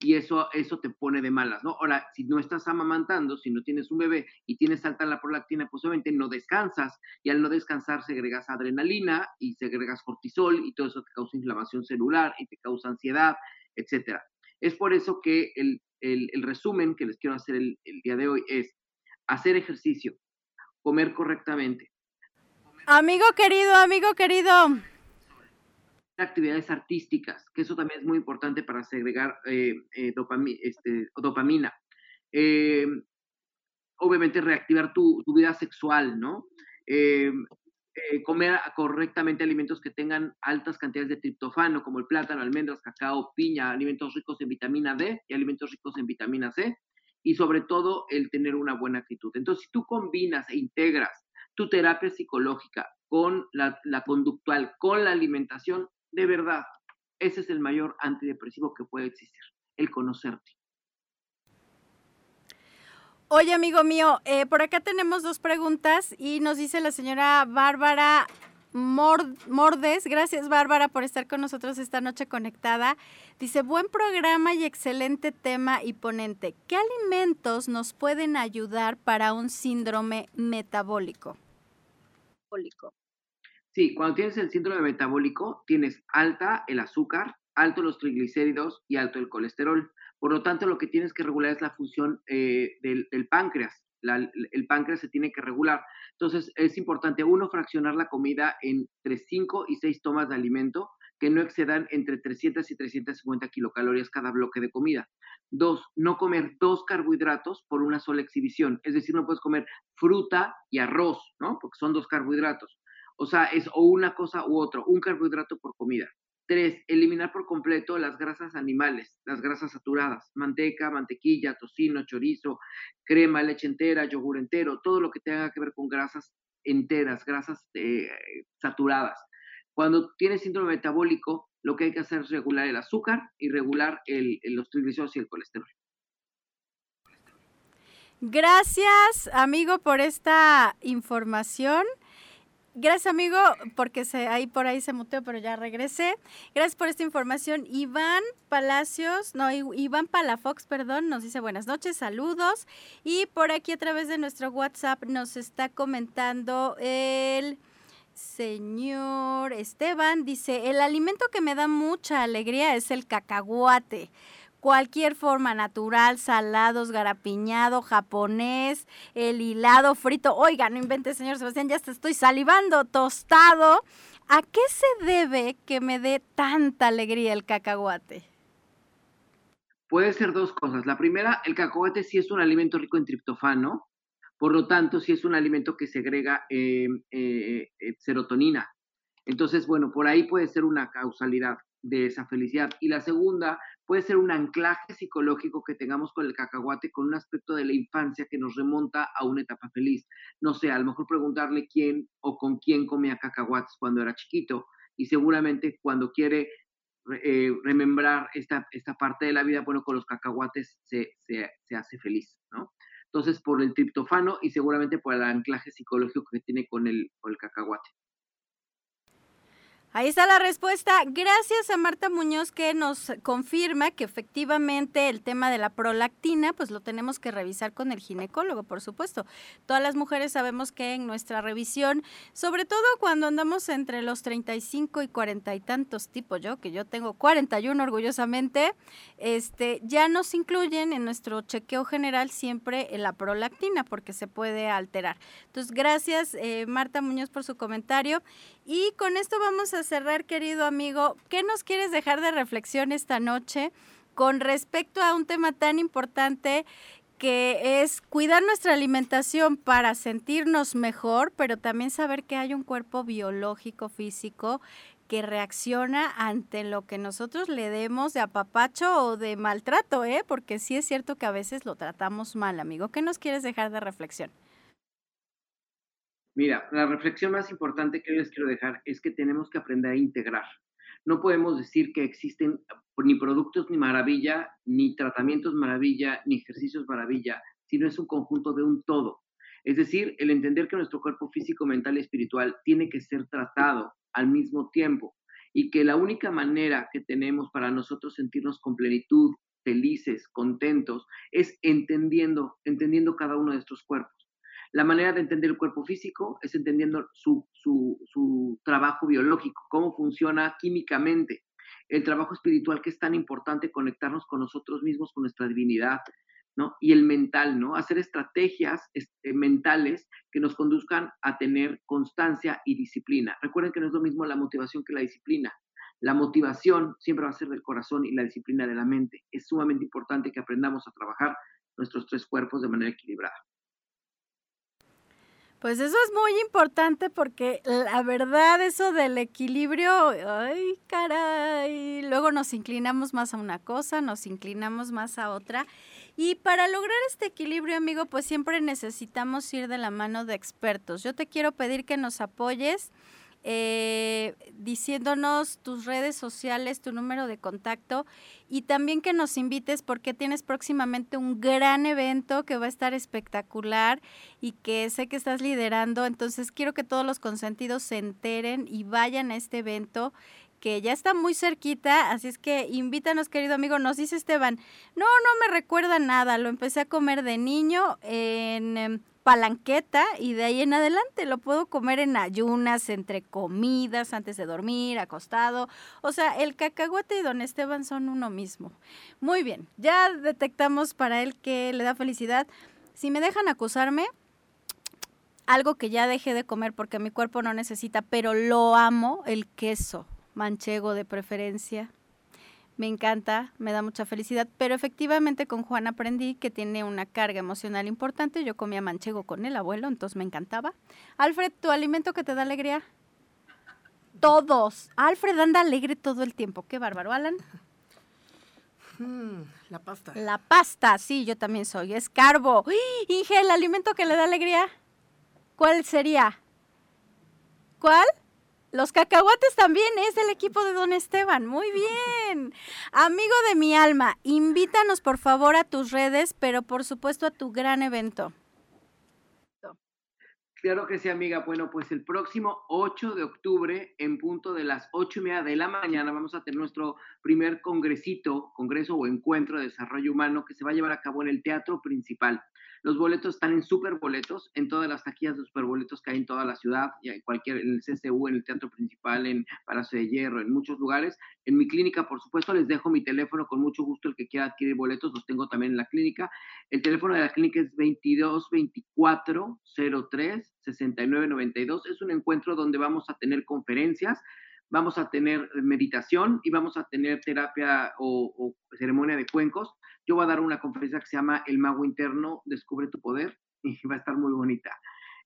Y eso, eso te pone de malas, ¿no? Ahora, si no estás amamantando, si no tienes un bebé y tienes alta la prolactina, pues obviamente no descansas y al no descansar segregas adrenalina y segregas cortisol y todo eso te causa inflamación celular y te causa ansiedad, etcétera. Es por eso que el, el, resumen que les quiero hacer el día de hoy es hacer ejercicio, comer correctamente. Amigo querido, amigo querido. Actividades artísticas, que eso también es muy importante para segregar eh, eh, este, dopamina. Eh, obviamente reactivar tu, vida sexual, ¿no? comer correctamente alimentos que tengan altas cantidades de triptofano, como el plátano, almendras, cacao, piña, alimentos ricos en vitamina D y alimentos ricos en vitamina C y sobre todo el tener una buena actitud. Entonces, si tú combinas e integras tu terapia psicológica con la, conductual, con la alimentación, de verdad, ese es el mayor antidepresivo que puede existir, el conocerte. Oye, amigo mío, eh, por acá tenemos dos preguntas y nos dice la señora Bárbara Mordes, gracias Bárbara por estar con nosotros esta noche conectada. Dice, buen programa y excelente tema y ponente. ¿Qué alimentos nos pueden ayudar para un síndrome metabólico? Sí, cuando tienes el síndrome metabólico, tienes alta el azúcar, alto los triglicéridos y alto el colesterol. Por lo tanto, lo que tienes que regular es la función eh, del, páncreas. El páncreas se tiene que regular. Entonces, es importante, uno, fraccionar la comida entre 5 y 6 tomas de alimento que no excedan entre 300 y 350 kilocalorías cada bloque de comida. Dos, no comer dos carbohidratos por una sola exhibición. Es decir, no puedes comer fruta y arroz, ¿no? Porque son dos carbohidratos. O sea, es o una cosa u otra, un carbohidrato por comida. Tres, eliminar por completo las grasas animales, las grasas saturadas, manteca, mantequilla, tocino, chorizo, crema, leche entera, yogur entero, todo lo que tenga que ver con grasas enteras, grasas eh, saturadas. Cuando tienes síndrome metabólico, lo que hay que hacer es regular el azúcar y regular los triglicéridos y el colesterol. Gracias, amigo, por esta información. Gracias, amigo, porque se, ahí por ahí se muteó, pero ya regresé. Gracias por esta información. Iván Palacios, no, Iván Palafox, perdón, nos dice buenas noches, saludos. Y por aquí a través de nuestro WhatsApp nos está comentando el señor Esteban. Dice, el alimento que me da mucha alegría es el cacahuate cualquier forma natural, salados, garapiñado, japonés, el hilado frito. Oiga, no invente, señor Sebastián, ya te estoy salivando, tostado. ¿A qué se debe que me dé tanta alegría el cacahuate? Puede ser dos cosas. La primera, el cacahuate sí es un alimento rico en triptofano, por lo tanto, sí es un alimento que segrega em, eh, eh, serotonina. Entonces, bueno, por ahí puede ser una causalidad de esa felicidad. Y la segunda puede ser un anclaje psicológico que tengamos con el cacahuate, con un aspecto de la infancia que nos remonta a una etapa feliz. No sé, a lo mejor preguntarle quién o con quién comía cacahuates cuando era chiquito y seguramente cuando quiere eh, remembrar esta, esta parte de la vida, bueno, con los cacahuates se, se hace feliz, ¿no? Entonces, por el triptofano y seguramente por el anclaje psicológico que tiene con el, con el cacahuate. Ahí está la respuesta. Gracias a Marta Muñoz que nos confirma que efectivamente el tema de la prolactina, pues lo tenemos que revisar con el ginecólogo, por supuesto. Todas las mujeres sabemos que en nuestra revisión, sobre todo cuando andamos entre los 35 y 40 y tantos tipos, yo que yo tengo 41 orgullosamente, este, ya nos incluyen en nuestro chequeo general siempre la prolactina porque se puede alterar. Entonces, gracias eh, Marta Muñoz por su comentario. Y con esto vamos a cerrar, querido amigo. ¿Qué nos quieres dejar de reflexión esta noche con respecto a un tema tan importante que es cuidar nuestra alimentación para sentirnos mejor, pero también saber que hay un cuerpo biológico, físico, que reacciona ante lo que nosotros le demos de apapacho o de maltrato, ¿eh? Porque sí es cierto que a veces lo tratamos mal, amigo. ¿Qué nos quieres dejar de reflexión? Mira, la reflexión más importante que les quiero dejar es que tenemos que aprender a integrar. No podemos decir que existen ni productos ni maravilla, ni tratamientos maravilla, ni ejercicios maravilla, sino es un conjunto de un todo. Es decir, el entender que nuestro cuerpo físico, mental y espiritual tiene que ser tratado al mismo tiempo y que la única manera que tenemos para nosotros sentirnos con plenitud, felices, contentos, es entendiendo, entendiendo cada uno de estos cuerpos. La manera de entender el cuerpo físico es entendiendo su, trabajo biológico, cómo funciona químicamente. El trabajo espiritual que es tan importante conectarnos con nosotros mismos, con nuestra divinidad, ¿no? Y el mental, ¿no? Hacer estrategias este, mentales que nos conduzcan a tener constancia y disciplina. Recuerden que no es lo mismo la motivación que la disciplina. La motivación siempre va a ser del corazón y la disciplina de la mente. Es sumamente importante que aprendamos a trabajar nuestros tres cuerpos de manera equilibrada. Pues eso es muy importante porque la verdad eso del equilibrio, ay caray, luego nos inclinamos más a una cosa, nos inclinamos más a otra. Y para lograr este equilibrio, amigo, pues siempre necesitamos ir de la mano de expertos. Yo te quiero pedir que nos apoyes eh, diciéndonos tus redes sociales, tu número de contacto y también que nos invites porque tienes próximamente un gran evento que va a estar espectacular y que sé que estás liderando. Entonces quiero que todos los consentidos se enteren y vayan a este evento que ya está muy cerquita, así es que invítanos, querido amigo. Nos dice Esteban, no, no me recuerda nada, lo empecé a comer de niño en em, palanqueta y de ahí en adelante lo puedo comer en ayunas, entre comidas, antes de dormir, acostado. O sea, el cacahuete y don Esteban son uno mismo. Muy bien, ya detectamos para él que le da felicidad. Si me dejan acusarme, algo que ya dejé de comer porque mi cuerpo no necesita, pero lo amo, el queso manchego de preferencia. Me encanta, me da mucha felicidad, pero efectivamente con Juan aprendí que tiene una carga emocional importante. Yo comía manchego con el abuelo, entonces me encantaba. Alfred, ¿tu alimento que te da alegría? Todos. Alfred anda alegre todo el tiempo. Qué bárbaro, Alan. Mm, la pasta. La pasta, sí, yo también soy. Es carbo. Inge, ¿el alimento que le da alegría? ¿Cuál sería? ¿Cuál? Los cacahuates también es del equipo de Don Esteban. Muy bien. Amigo de mi alma, invítanos por favor a tus redes, pero por supuesto a tu gran evento. Claro que sí, amiga. Bueno, pues el próximo 8 de octubre, en punto de las 8 y media de la mañana, vamos a tener nuestro primer congresito, congreso o encuentro de desarrollo humano que se va a llevar a cabo en el Teatro Principal. Los boletos están en Superboletos, en todas las taquillas de Superboletos que hay en toda la ciudad, y en cualquier, en el CCU, en el Teatro Principal, en Palacio de Hierro, en muchos lugares. En mi clínica, por supuesto, les dejo mi teléfono con mucho gusto. El que quiera adquirir boletos, los tengo también en la clínica. El teléfono de la clínica es 2224 03 6992. Es un encuentro donde vamos a tener conferencias vamos a tener meditación y vamos a tener terapia o, o, ceremonia de cuencos. Yo voy a dar una conferencia que se llama El Mago Interno, Descubre tu Poder, y va a estar muy bonita.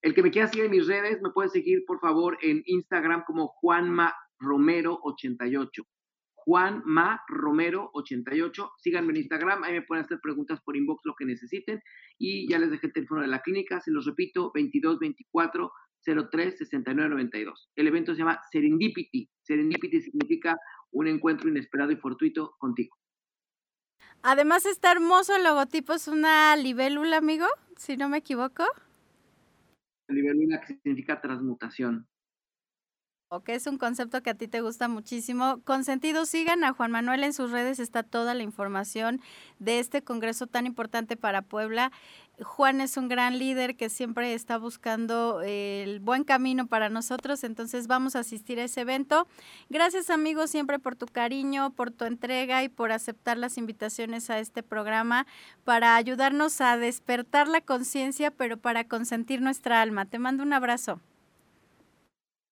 El que me quiera seguir en mis redes, me puede seguir, por favor, en Instagram como Juanma Romero 88. Juanma Romero 88. Síganme en Instagram, ahí me pueden hacer preguntas por inbox, lo que necesiten. Y ya les dejé el teléfono de la clínica, se los repito, 2224 03 6992. El evento se llama Serendipity. Serendipity significa un encuentro inesperado y fortuito contigo. Además está hermoso el logotipo, es una libélula, amigo, si no me equivoco. Libélula que significa transmutación. Ok, es un concepto que a ti te gusta muchísimo. Con sentido, sigan a Juan Manuel en sus redes, está toda la información de este congreso tan importante para Puebla. Juan es un gran líder que siempre está buscando el buen camino para nosotros, entonces vamos a asistir a ese evento. Gracias amigos siempre por tu cariño, por tu entrega y por aceptar las invitaciones a este programa para ayudarnos a despertar la conciencia, pero para consentir nuestra alma. Te mando un abrazo.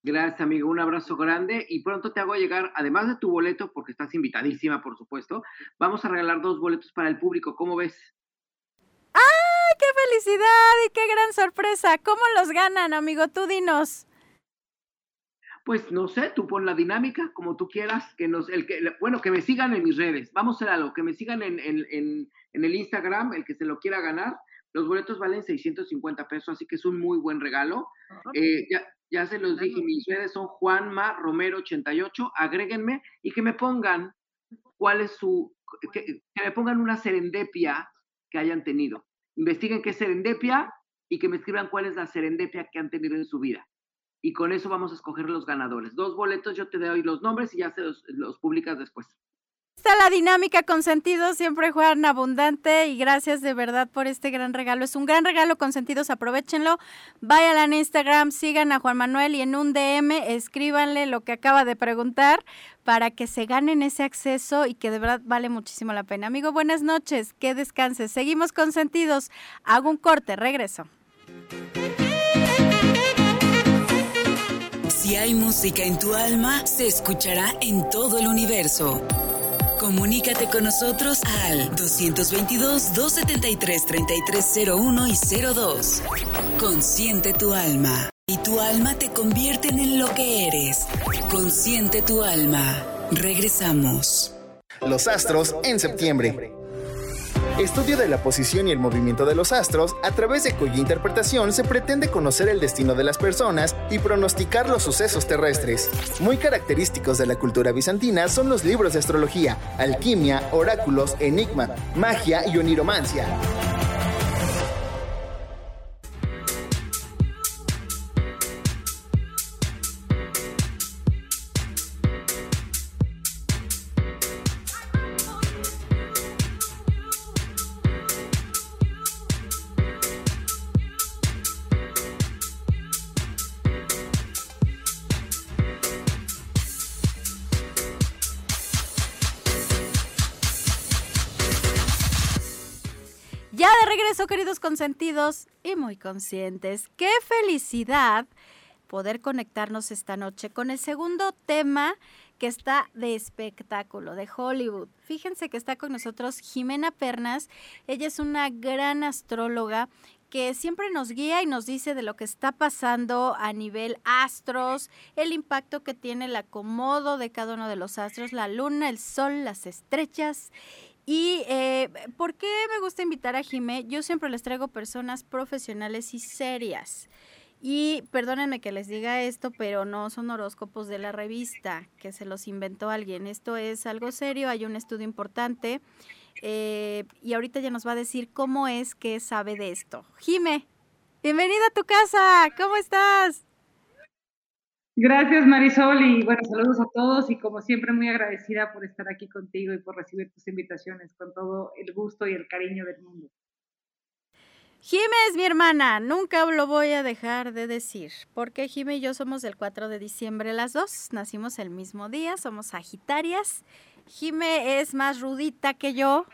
Gracias, amigo. Un abrazo grande y pronto te hago llegar, además de tu boleto, porque estás invitadísima, por supuesto, vamos a regalar dos boletos para el público. ¿Cómo ves? ¡Ay, qué felicidad y qué gran sorpresa! ¿Cómo los ganan, amigo? Tú dinos. Pues no sé, tú pon la dinámica como tú quieras, que nos, el que, bueno, que me sigan en mis redes. Vamos a hacer algo, que me sigan en, en, en, en el Instagram, el que se lo quiera ganar. Los boletos valen 650 pesos, así que es un muy buen regalo. Eh, ya, ya se los dije, mis redes son Juanma Romero 88, agréguenme y que me pongan cuál es su, que, que, me pongan una serendipia que hayan tenido. Investiguen qué es serendipia y que me escriban cuál es la serendipia que han tenido en su vida. Y con eso vamos a escoger los ganadores. Dos boletos, yo te doy los nombres y ya se los, los publicas después. Está la dinámica con sentido, siempre Juan abundante y gracias de verdad por este gran regalo. Es un gran regalo con sentidos, aprovechenlo. Vayan a Instagram, sigan a Juan Manuel y en un DM escríbanle lo que acaba de preguntar para que se ganen ese acceso y que de verdad vale muchísimo la pena. Amigo, buenas noches, que descanses. Seguimos con sentidos. Hago un corte, regreso. Si hay música en tu alma, se escuchará en todo el universo. Comunícate con nosotros al 222-273-3301 y 02. Consciente tu alma. Y tu alma te convierten en lo que eres. Consciente tu alma. Regresamos. Los astros en septiembre. Estudio de la posición y el movimiento de los astros, a través de cuya interpretación se pretende conocer el destino de las personas y pronosticar los sucesos terrestres. Muy característicos de la cultura bizantina son los libros de astrología, alquimia, oráculos, enigma, magia y oniromancia. Queridos consentidos y muy conscientes. Qué felicidad poder conectarnos esta noche con el segundo tema que está de espectáculo, de Hollywood. Fíjense que está con nosotros Jimena Pernas. Ella es una gran astróloga que siempre nos guía y nos dice de lo que está pasando a nivel astros, el impacto que tiene el acomodo de cada uno de los astros, la luna, el sol, las estrellas y eh, ¿por qué me gusta invitar a Jimé? Yo siempre les traigo personas profesionales y serias. Y perdónenme que les diga esto, pero no son horóscopos de la revista, que se los inventó alguien. Esto es algo serio, hay un estudio importante. Eh, y ahorita ya nos va a decir cómo es que sabe de esto. Jime, bienvenida a tu casa, ¿cómo estás? Gracias Marisol y bueno, saludos a todos y como siempre muy agradecida por estar aquí contigo y por recibir tus invitaciones con todo el gusto y el cariño del mundo. Jime es mi hermana, nunca lo voy a dejar de decir, porque Jime y yo somos del 4 de diciembre las dos, nacimos el mismo día, somos sagitarias. Jime es más rudita que yo,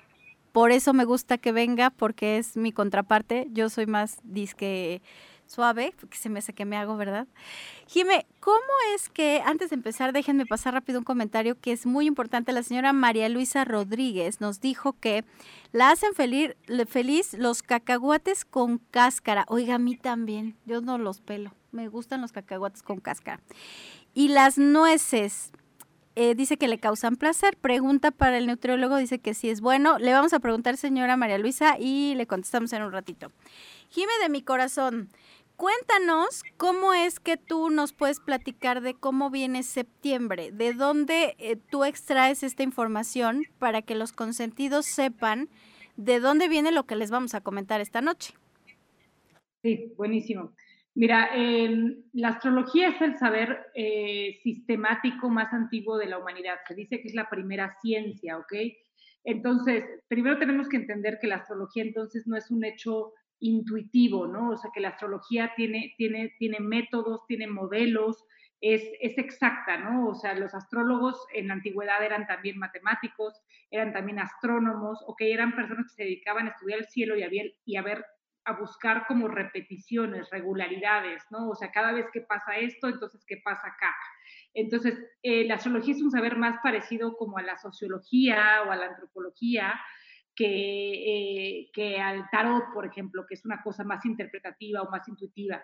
por eso me gusta que venga, porque es mi contraparte, yo soy más disque suave, porque se me hace que me hago, ¿verdad? Jime, ¿cómo es que, antes de empezar, déjenme pasar rápido un comentario que es muy importante. La señora María Luisa Rodríguez nos dijo que la hacen feliz, feliz los cacahuates con cáscara. Oiga, a mí también, yo no los pelo, me gustan los cacahuates con cáscara. Y las nueces, eh, dice que le causan placer. Pregunta para el nutriólogo, dice que sí es bueno. Le vamos a preguntar, señora María Luisa, y le contestamos en un ratito. Jime de mi corazón, Cuéntanos cómo es que tú nos puedes platicar de cómo viene septiembre, de dónde eh, tú extraes esta información para que los consentidos sepan de dónde viene lo que les vamos a comentar esta noche. Sí, buenísimo. Mira, em, la astrología es el saber eh, sistemático más antiguo de la humanidad. Se dice que es la primera ciencia, ¿ok? Entonces, primero tenemos que entender que la astrología entonces no es un hecho intuitivo, ¿no? O sea, que la astrología tiene, tiene, tiene métodos, tiene modelos, es, es, exacta, ¿no? O sea, los astrólogos en la antigüedad eran también matemáticos, eran también astrónomos, o que eran personas que se dedicaban a estudiar el cielo y a, ver, y a ver, a buscar como repeticiones, regularidades, ¿no? O sea, cada vez que pasa esto, entonces, ¿qué pasa acá? Entonces, eh, la astrología es un saber más parecido como a la sociología o a la antropología, que, eh, que al tarot, por ejemplo, que es una cosa más interpretativa o más intuitiva.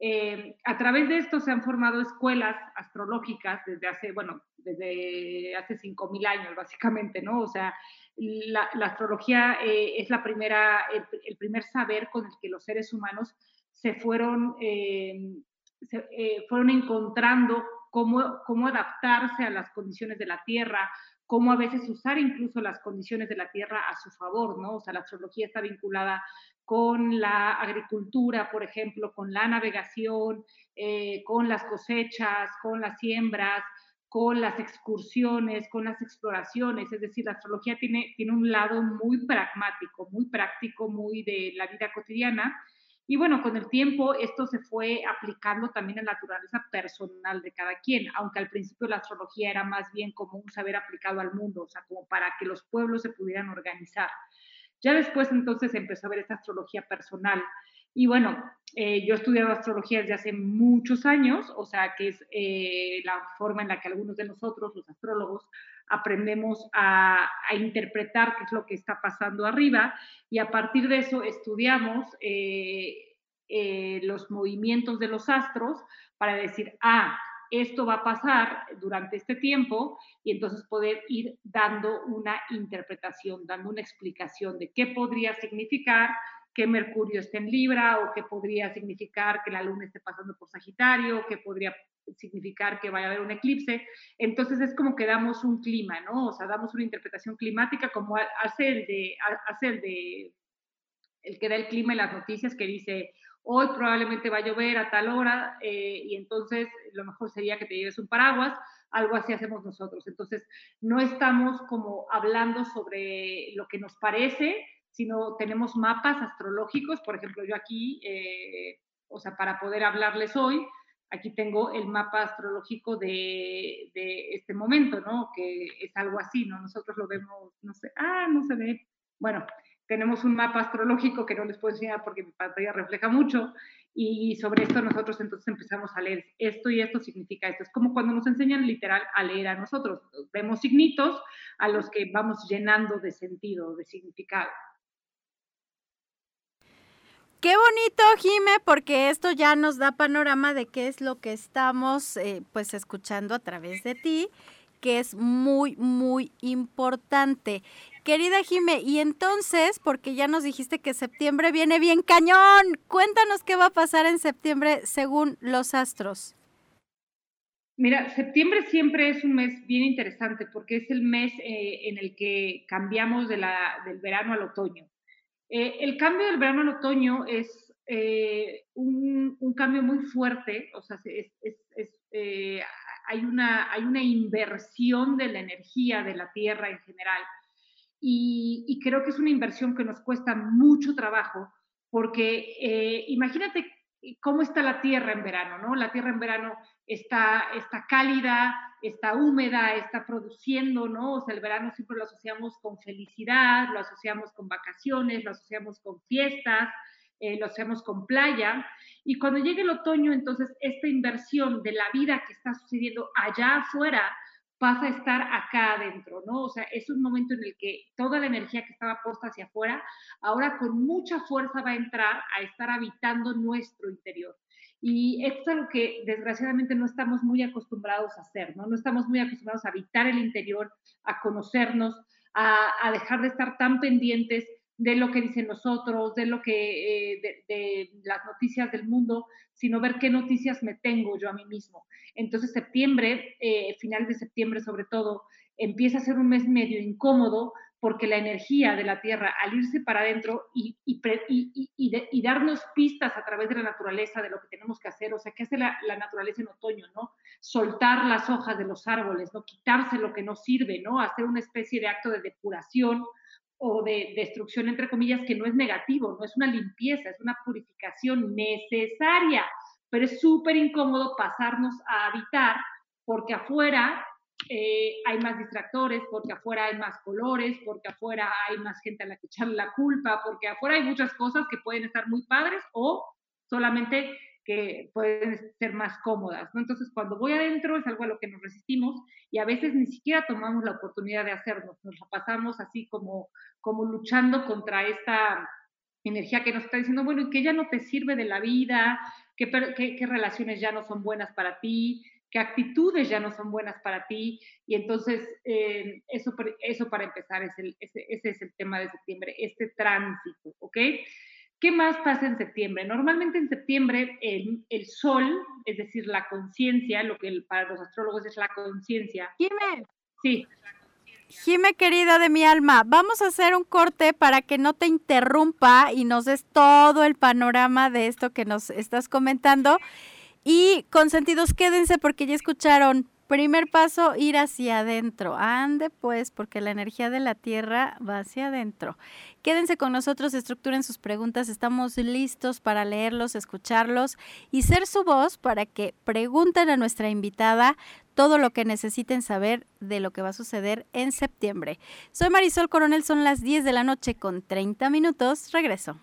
Eh, a través de esto se han formado escuelas astrológicas desde hace, bueno, desde hace 5.000 años, básicamente, ¿no? O sea, la, astrología eh, es la primera, el, primer saber con el que los seres humanos se fueron, se, fueron encontrando cómo, cómo adaptarse a las condiciones de la Tierra, cómo a veces usar incluso las condiciones de la tierra a su favor, ¿no? O sea, la astrología está vinculada con la agricultura, por ejemplo, con la navegación, eh, con las cosechas, con las siembras, con las excursiones, con las exploraciones. Es decir, la astrología tiene, tiene un lado muy pragmático, muy práctico, muy de la vida cotidiana y bueno, con el tiempo esto se fue aplicando también en la naturaleza personal de cada quien, aunque al principio la astrología era más bien como un saber aplicado al mundo, o sea, como para que los pueblos se pudieran organizar. Ya después entonces empezó a ver esta astrología personal. Y bueno, eh, yo he estudiado astrología desde hace muchos años, o sea, que es eh, la forma en la que algunos de nosotros, los astrólogos, aprendemos a, interpretar qué es lo que está pasando arriba y a partir de eso estudiamos eh, eh, los movimientos de los astros para decir, ah, esto va a pasar durante este tiempo y entonces poder ir dando una interpretación, dando una explicación de qué podría significar que Mercurio esté en Libra o qué podría significar que la Luna esté pasando por Sagitario, qué podría significar que vaya a haber un eclipse. Entonces es como que damos un clima, ¿no? O sea, damos una interpretación climática como hace el de, hace el de, el que da el clima en las noticias que dice, hoy probablemente va a llover a tal hora eh, y entonces lo mejor sería que te lleves un paraguas, algo así hacemos nosotros. Entonces, no estamos como hablando sobre lo que nos parece, sino tenemos mapas astrológicos, por ejemplo, yo aquí, eh, o sea, para poder hablarles hoy, aquí tengo el mapa astrológico de, de, este momento, ¿no? Que es algo así, ¿no? Nosotros lo vemos, no sé, ah, no se ve. Bueno, tenemos un mapa astrológico que no les puedo enseñar porque mi pantalla refleja mucho y sobre esto nosotros entonces empezamos a leer esto y esto significa esto. Es como cuando nos enseñan literal a leer a nosotros. Vemos signitos a los que vamos llenando de sentido, de significado. Qué bonito, Jime, porque esto ya nos da panorama de qué es lo que estamos eh, pues escuchando a través de ti, que es muy, muy importante. Querida Jime, y entonces, porque ya nos dijiste que septiembre viene bien cañón, cuéntanos qué va a pasar en septiembre según los astros. Mira, septiembre siempre es un mes bien interesante porque es el mes eh, en el que cambiamos de la, del verano al otoño. Eh, el cambio del verano al otoño es eh, un, cambio muy fuerte, o sea, eh, hay, una, hay una inversión de la energía de la Tierra en general. Y creo que es una inversión que nos cuesta mucho trabajo, porque imagínate cómo está la Tierra en verano, ¿no? La Tierra en verano está, está cálida, está húmeda, está produciendo, ¿no? O sea, el verano siempre lo asociamos con felicidad, lo asociamos con vacaciones, lo asociamos con fiestas, eh, lo asociamos con playa. Y cuando llega el otoño, entonces esta inversión de la vida que está sucediendo allá afuera pasa a estar acá adentro, ¿no? O sea, es un momento en el que toda la energía que estaba puesta hacia afuera, ahora con mucha fuerza va a entrar a estar habitando nuestro interior. Y esto es algo que desgraciadamente no estamos muy acostumbrados a hacer, ¿no? No estamos muy acostumbrados a habitar el interior, a conocernos, a, dejar de estar tan pendientes de lo que dicen nosotros, de lo que, eh, de, las noticias del mundo, sino ver qué noticias me tengo yo a mí mismo. Entonces, septiembre, eh, final de septiembre sobre todo, empieza a ser un mes medio incómodo porque la energía de la Tierra, al irse para adentro y, y, darnos pistas a través de la naturaleza de lo que tenemos que hacer, o sea, ¿qué hace la, naturaleza en otoño, no? Soltar las hojas de los árboles, ¿no? Quitarse lo que no sirve, ¿no? Hacer una especie de acto de depuración o de destrucción, entre comillas, que no es negativo, no es una limpieza, es una purificación necesaria, pero es súper incómodo pasarnos a habitar porque afuera eh, hay más distractores, porque afuera hay más colores, porque afuera hay más gente a la que echarle la culpa, porque afuera hay muchas cosas que pueden estar muy padres o solamente que pueden ser más cómodas, ¿no? Entonces, cuando voy adentro es algo a lo que nos resistimos y a veces ni siquiera tomamos la oportunidad de hacernos, nos la pasamos así como, como luchando contra esta energía que nos está diciendo, bueno, y que ya no te sirve de la vida, qué, qué relaciones ya no son buenas para ti, qué actitudes ya no son buenas para ti. Y entonces, eh, eso, eso para empezar, es el, ese, es el tema de septiembre, este tránsito, ¿ok? ¿Qué más pasa en septiembre? Normalmente en septiembre el, el sol, es decir, la conciencia, lo que para los astrólogos es la conciencia. Jime. Sí. Jime, querida de mi alma, vamos a hacer un corte para que no te interrumpa y nos des todo el panorama de esto que nos estás comentando. Y consentidos, quédense porque ya escucharon. Primer paso, ir hacia adentro. Ande pues, porque la energía de la Tierra va hacia adentro. Quédense con nosotros, estructuren sus preguntas. Estamos listos para leerlos, escucharlos y ser su voz para que pregunten a nuestra invitada todo lo que necesiten saber de lo que va a suceder en septiembre. Soy Marisol Coronel, son las 10 de la noche con 30 minutos. Regreso.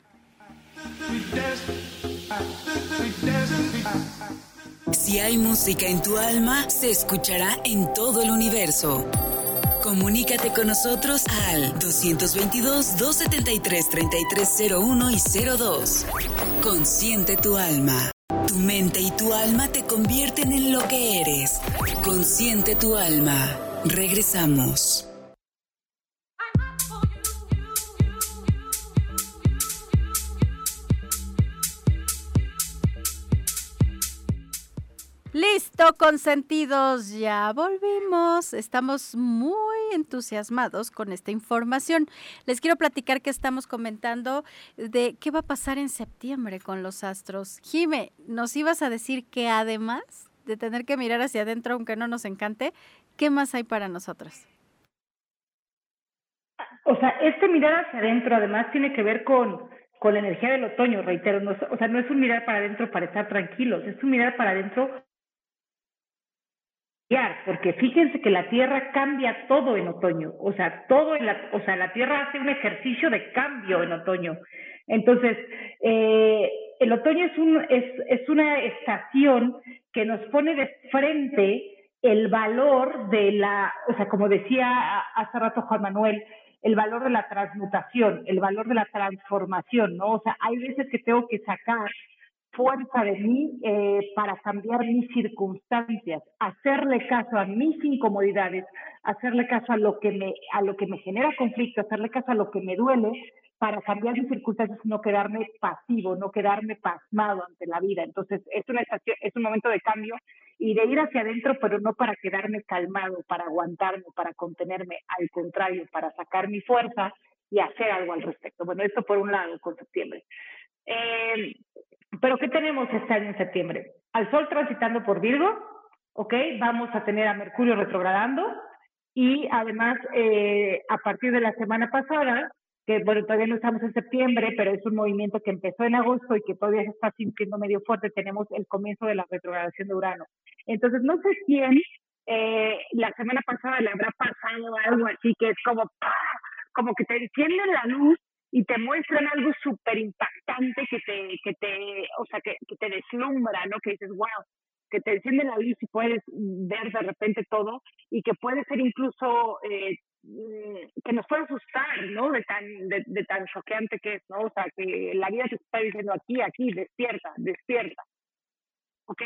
Si hay música en tu alma, se escuchará en todo el universo. Comunícate con nosotros al 222-273-3301 y 02. Consciente tu alma. Tu mente y tu alma te convierten en lo que eres. Consciente tu alma. Regresamos. Listo, consentidos, ya volvimos. Estamos muy entusiasmados con esta información. Les quiero platicar que estamos comentando de qué va a pasar en septiembre con los astros. Jime, nos ibas a decir que además de tener que mirar hacia adentro, aunque no nos encante, ¿qué más hay para nosotros? O sea, este mirar hacia adentro además tiene que ver con, con la energía del otoño, reitero. O sea, no es un mirar para adentro para estar tranquilos, es un mirar para adentro porque fíjense que la Tierra cambia todo en otoño, o sea, todo en la, o sea, la Tierra hace un ejercicio de cambio en otoño. Entonces, eh, el otoño es, un, es, es una estación que nos pone de frente el valor de la, o sea, como decía hace rato Juan Manuel, el valor de la transmutación, el valor de la transformación, ¿no? O sea, hay veces que tengo que sacar fuerza de mí eh, para cambiar mis circunstancias, hacerle caso a mis incomodidades, hacerle caso a lo que me a lo que me genera conflicto, hacerle caso a lo que me duele para cambiar mis circunstancias, no quedarme pasivo, no quedarme pasmado ante la vida. Entonces es una es un momento de cambio y de ir hacia adentro, pero no para quedarme calmado, para aguantarme, para contenerme, al contrario, para sacar mi fuerza y hacer algo al respecto. Bueno, esto por un lado con septiembre. Eh, pero ¿qué tenemos este año en septiembre? Al Sol transitando por Virgo, ¿ok? Vamos a tener a Mercurio retrogradando y además eh, a partir de la semana pasada, que bueno, todavía no estamos en septiembre, pero es un movimiento que empezó en agosto y que todavía se está sintiendo medio fuerte, tenemos el comienzo de la retrogradación de Urano. Entonces, no sé quién eh, la semana pasada le habrá pasado algo así que es como, como que te enciende la luz y te muestran algo súper impactante que te, que te, o sea, que, que te deslumbra, ¿no? Que dices, wow, que te enciende la luz y puedes ver de repente todo y que puede ser incluso eh, mm, que nos puede asustar, ¿no? De tan, de, tan choqueante que es, ¿no? O sea, que la vida te está diciendo aquí, aquí, despierta, despierta. ¿Ok?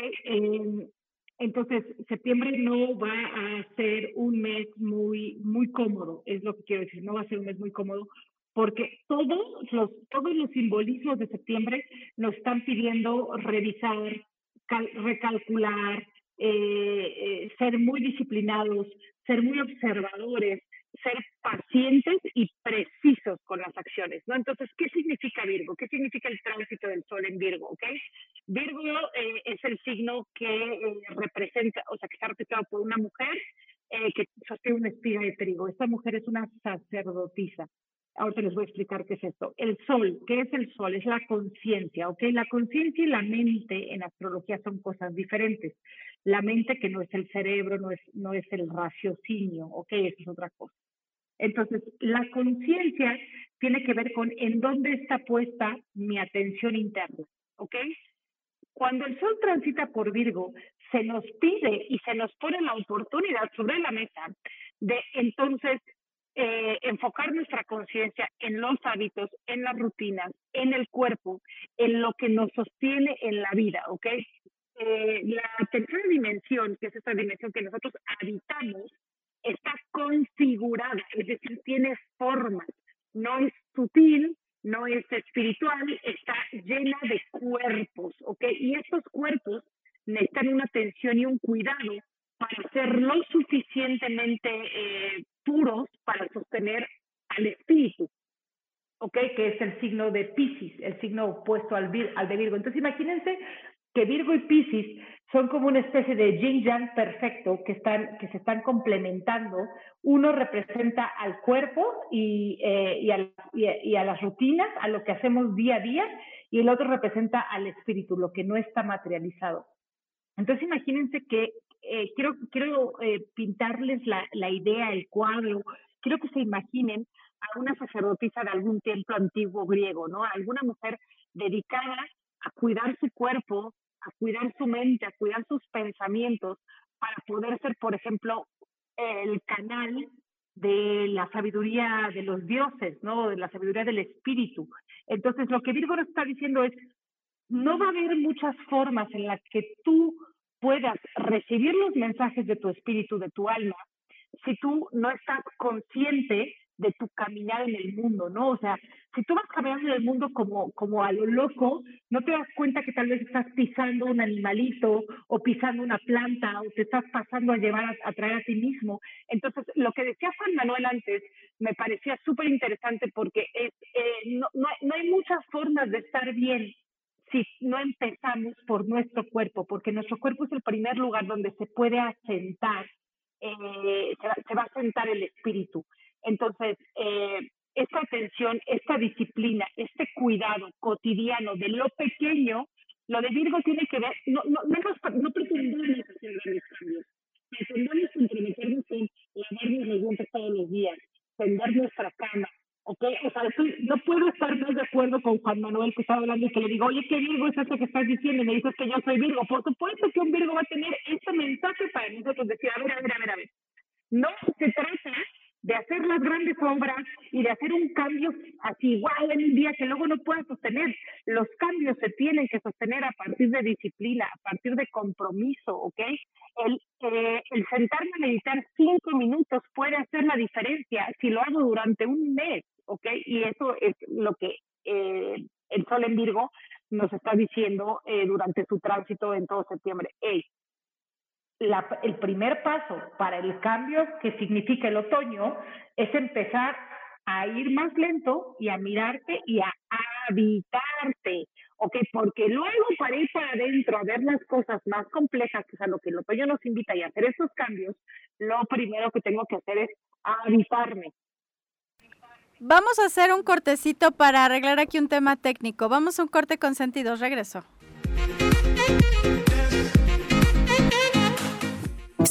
entonces, septiembre no va a ser un mes muy, muy cómodo, es lo que quiero decir, no va a ser un mes muy cómodo porque todos los, todos los simbolismos de septiembre nos están pidiendo revisar, recalcular, eh, eh, ser muy disciplinados, ser muy observadores, ser pacientes y precisos con las acciones, ¿no? Entonces, ¿qué significa Virgo? ¿Qué significa el tránsito del Sol en Virgo? ¿Ok? Virgo eh, es el signo que representa, o sea, que está representado por una mujer que sostiene una espiga de trigo. Esta mujer es una sacerdotisa. Ahora les voy a explicar qué es esto. El sol, ¿qué es el sol? Es la conciencia, ¿ok? La conciencia y la mente en astrología son cosas diferentes. La mente que no es el cerebro, no es, no es el raciocinio, ¿ok? Eso es otra cosa. Entonces, la conciencia tiene que ver con en dónde está puesta mi atención interna, ¿ok? Cuando el sol transita por Virgo, se nos pide y se nos pone la oportunidad sobre la mesa de entonces eh, enfocar nuestra conciencia en los hábitos, en las rutinas, en el cuerpo, en lo que nos sostiene en la vida, ¿ok? Eh, la tercera dimensión, que es esta dimensión que nosotros habitamos, está configurada, es decir, tiene formas, no es sutil, no es espiritual, está llena de cuerpos, ¿ok? Y estos cuerpos necesitan una atención y un cuidado para ser lo suficientemente eh, puros para sostener al espíritu, ¿ok? Que es el signo de Pisces, el signo opuesto al, de Virgo. Entonces imagínense que Virgo y Pisces son como una especie de yin yang perfecto que, están, que se están complementando. Uno representa al cuerpo y, eh, y, a, las rutinas, a lo que hacemos día a día, y el otro representa al espíritu, lo que no está materializado. Entonces imagínense que eh, quiero, quiero eh, pintarles la, la idea, el cuadro, quiero que se imaginen a una sacerdotisa de algún templo antiguo griego, ¿no? alguna mujer dedicada a cuidar su cuerpo, a cuidar su mente, a cuidar sus pensamientos, para poder ser, por ejemplo, el canal de la sabiduría de los dioses, ¿no? De la sabiduría del espíritu. Entonces, lo que Virgo está diciendo es, no va a haber muchas formas en las que tú puedas recibir los mensajes de tu espíritu, de tu alma, si tú no estás consciente de tu caminar en el mundo, ¿no? O sea, si tú vas caminando en el mundo como, como a lo loco, no te das cuenta que tal vez estás pisando un animalito o pisando una planta o te estás pasando a llevar a, traer a ti mismo. Entonces, lo que decía Juan Manuel antes me parecía súper interesante porque es, eh, no, no, no hay muchas formas de estar bien si no empezamos por nuestro cuerpo, porque nuestro cuerpo es el primer lugar donde se puede asentar, eh, se, va, a asentar el espíritu. Entonces, eh, esta atención, esta disciplina, este cuidado cotidiano de lo pequeño, lo de Virgo tiene que ver, no, no, no, no pretendemos hacer grandes cambios, pretendemos comprometernos con lavarnos los dientes todos los días, tender nuestra cama, ¿ok? O sea, no puedo estar más de acuerdo con Juan Manuel que estaba hablando y que le digo, oye, ¿qué Virgo es eso que estás diciendo? Y me dices que yo soy Virgo. Por supuesto que un Virgo va a tener este mensaje para nosotros, decir, a ver, a ver, a ver, a ver. No se trata de hacer las grandes obras y de hacer un cambio así igual en un día que luego no puedas sostener. Los cambios se tienen que sostener a partir de disciplina, a partir de compromiso, ¿ok? El, eh, el sentarme a meditar cinco minutos puede hacer la diferencia si lo hago durante un mes, ¿ok? Y eso es lo que eh, el Sol en Virgo nos está diciendo eh, durante su tránsito en todo septiembre. Hey, el primer paso para el cambio que significa el otoño es empezar a ir más lento y a mirarte y a habitarte, ¿ok? Porque luego para ir para adentro a ver las cosas más complejas, que es a lo que el otoño nos invita y hacer esos cambios, lo primero que tengo que hacer es habitarme. Vamos a hacer un cortecito para arreglar aquí un tema técnico. Vamos a un corte con sentido. Regreso.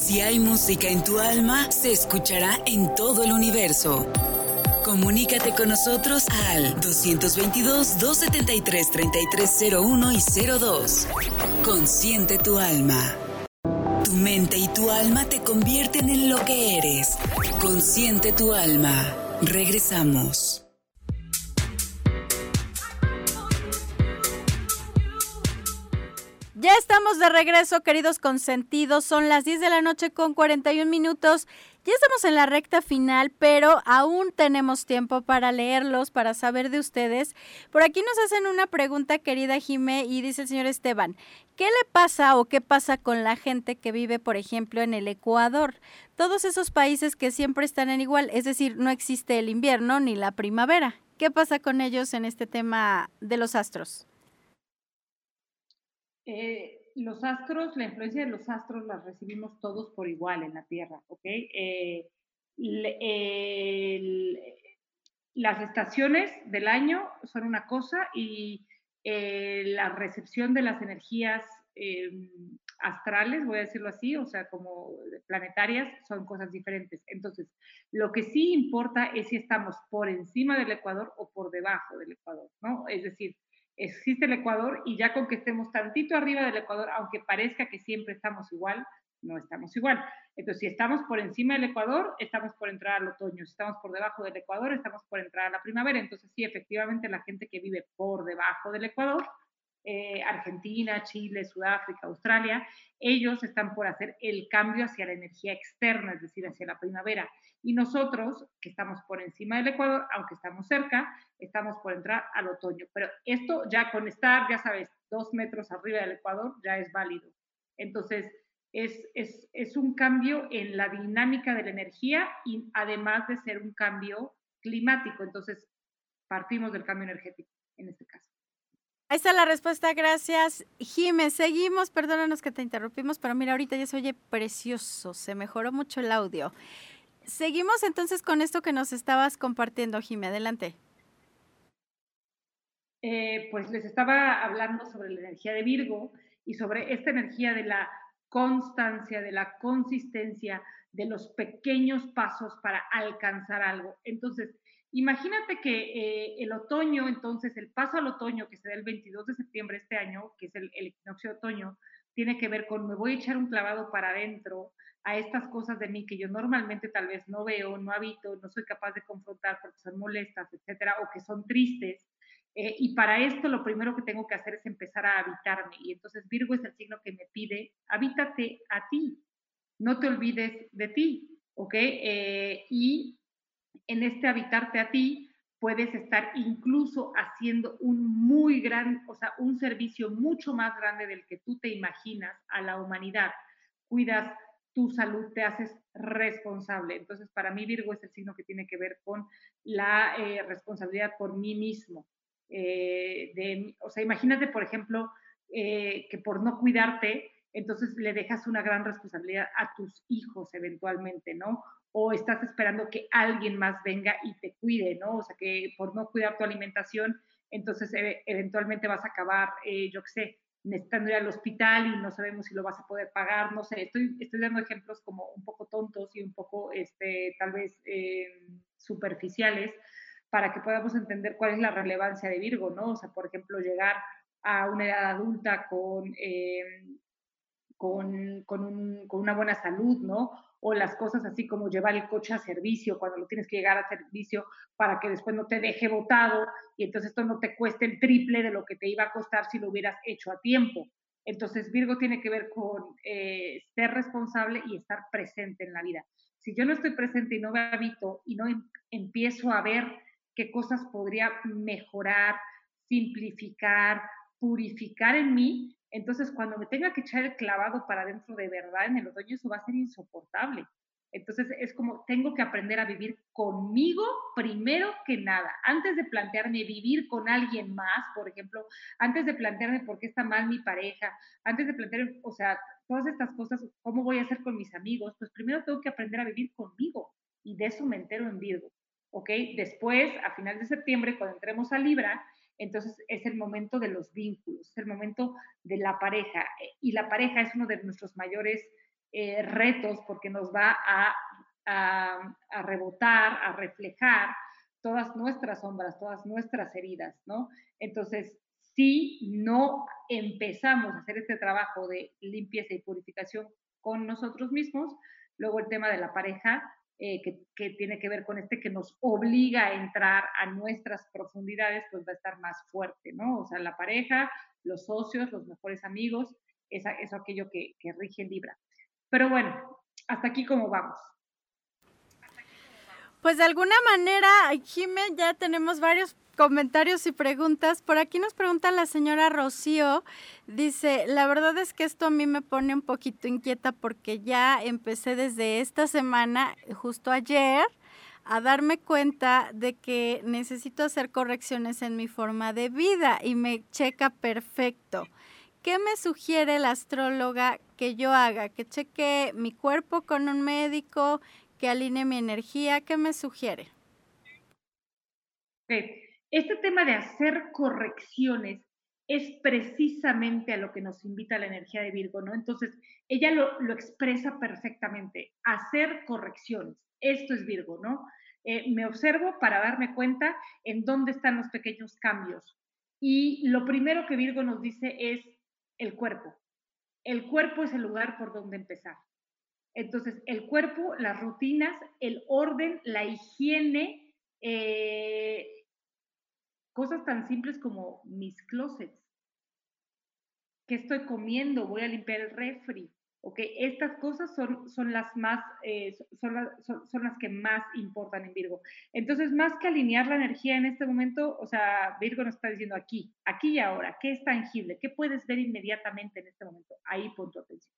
Si hay música en tu alma, se escuchará en todo el universo. Comunícate con nosotros al 222-273-3301 y 02. Consciente tu alma. Tu mente y tu alma te convierten en lo que eres. Consciente tu alma. Regresamos. Ya estamos de regreso, queridos consentidos. Son las 10 de la noche con 41 minutos. Ya estamos en la recta final, pero aún tenemos tiempo para leerlos, para saber de ustedes. Por aquí nos hacen una pregunta, querida Jime, y dice el señor Esteban, ¿qué le pasa o qué pasa con la gente que vive, por ejemplo, en el Ecuador? Todos esos países que siempre están en igual, es decir, no existe el invierno ni la primavera. ¿Qué pasa con ellos en este tema de los astros? Eh, los astros, la influencia de los astros las recibimos todos por igual en la Tierra, ¿ok? Eh, las estaciones del año son una cosa y eh, la recepción de las energías em, astrales, voy a decirlo así, o sea, como planetarias, son cosas diferentes. Entonces, lo que sí importa es si estamos por encima del Ecuador o por debajo del Ecuador, ¿no? Es decir, existe el Ecuador y ya con que estemos tantito arriba del Ecuador, aunque parezca que siempre estamos igual, no estamos igual. Entonces, si estamos por encima del Ecuador, estamos por entrar al otoño. Si estamos por debajo del Ecuador, estamos por entrar a la primavera. Entonces, sí, efectivamente, la gente que vive por debajo del Ecuador eh, Argentina, Chile, Sudáfrica, Australia, ellos están por hacer el cambio hacia la energía externa, es decir, hacia la primavera. Y nosotros, que estamos por encima del Ecuador, aunque estamos cerca, estamos por entrar al otoño. Pero esto ya con estar, ya sabes, dos metros arriba del Ecuador, ya es válido. Entonces, es, es, es un cambio en la dinámica de la energía y además de ser un cambio climático. Entonces, partimos del cambio energético en este caso. Ahí está la respuesta, gracias. Jime, seguimos, perdónanos que te interrumpimos, pero mira, ahorita ya se oye precioso, se mejoró mucho el audio. Seguimos entonces con esto que nos estabas compartiendo, Jime, adelante. Eh, pues les estaba hablando sobre la energía de Virgo y sobre esta energía de la constancia, de la consistencia, de los pequeños pasos para alcanzar algo. Entonces, Imagínate que eh, el otoño, entonces el paso al otoño que se da el 22 de septiembre este año, que es el, equinoccio de otoño, tiene que ver con me voy a echar un clavado para adentro a estas cosas de mí que yo normalmente tal vez no veo, no habito, no soy capaz de confrontar porque son molestas, etcétera, o que son tristes. Eh, y para esto lo primero que tengo que hacer es empezar a habitarme. Y entonces Virgo es el signo que me pide, habítate a ti, no te olvides de ti, ¿ok? Eh, y en este habitarte a ti puedes estar incluso haciendo un muy gran, o sea, un servicio mucho más grande del que tú te imaginas a la humanidad. Cuidas tu salud, te haces responsable. Entonces, para mí Virgo es el signo que tiene que ver con la eh, responsabilidad por mí mismo. Eh, o sea, imagínate, por ejemplo, eh, que por no cuidarte, entonces le dejas una gran responsabilidad a tus hijos eventualmente, ¿no? O estás esperando que alguien más venga y te cuide, ¿no? O sea, que por no cuidar tu alimentación, entonces eventualmente vas a acabar, yo qué sé, necesitando ir al hospital y no sabemos si lo vas a poder pagar, no sé, estoy, estoy dando ejemplos como un poco tontos y un poco, este, tal vez, superficiales, para que podamos entender cuál es la relevancia de Virgo, ¿no? O sea, por ejemplo, llegar a una edad adulta con, eh, con, con, con, una buena salud, ¿no? O las cosas así como llevar el coche a servicio cuando lo tienes que llegar a servicio para que después no te deje botado y entonces esto no te cueste el triple de lo que te iba a costar si lo hubieras hecho a tiempo. Entonces Virgo tiene que ver con eh, ser responsable y estar presente en la vida. Si yo no estoy presente y no me habito y no em, empiezo a ver qué cosas podría mejorar, simplificar, purificar en mí, entonces cuando me tenga que echar el clavado para adentro de verdad en el otoño, eso va a ser insoportable. Entonces es como tengo que aprender a vivir conmigo primero que nada. Antes de plantearme vivir con alguien más, por ejemplo, antes de plantearme por qué está mal mi pareja, antes de plantearme, o sea, todas estas cosas, cómo voy a hacer con mis amigos, pues primero tengo que aprender a vivir conmigo. Y de eso me entero en Virgo. ¿ok? Después, a final de septiembre, cuando entremos a Libra, entonces es el momento de los vínculos, es el momento de la pareja. Y la pareja es uno de nuestros mayores eh, retos porque nos va a, a, rebotar, a reflejar todas nuestras sombras, todas nuestras heridas, ¿no? Entonces, si no empezamos a hacer este trabajo de limpieza y purificación con nosotros mismos, luego el tema de la pareja eh, que, tiene que ver con este que nos obliga a entrar a nuestras profundidades, pues va a estar más fuerte, ¿no? O sea, la pareja, los socios, los mejores amigos, eso aquello que, que rige Libra. Pero bueno, hasta aquí como vamos. Pues de alguna manera, Jimé, ya tenemos varios comentarios y preguntas. Por aquí nos pregunta la señora Rocío, dice, la verdad es que esto a mí me pone un poquito inquieta porque ya empecé desde esta semana, justo ayer, a darme cuenta de que necesito hacer correcciones en mi forma de vida y me checa perfecto. ¿Qué me sugiere la astróloga que yo haga? ¿Que cheque mi cuerpo con un médico? ¿Que alinee mi energía? ¿Qué me sugiere? Este tema de hacer correcciones es precisamente a lo que nos invita la energía de Virgo, ¿no? Entonces, ella lo, expresa perfectamente, hacer correcciones. Esto es Virgo, ¿no? Eh, me observo para darme cuenta en dónde están los pequeños cambios. Y lo primero que Virgo nos dice es el cuerpo. El cuerpo es el lugar por donde empezar. Entonces, el cuerpo, las rutinas, el orden, la higiene, eh, Cosas tan simples como mis closets. ¿Qué estoy comiendo? Voy a limpiar el refri. ¿ok? Estas cosas son, son las más, eh, son, son, las que más importan en Virgo. Entonces, más que alinear la energía en este momento, o sea, Virgo nos está diciendo aquí, aquí y ahora, ¿qué es tangible? ¿Qué puedes ver inmediatamente en este momento? Ahí pon tu atención.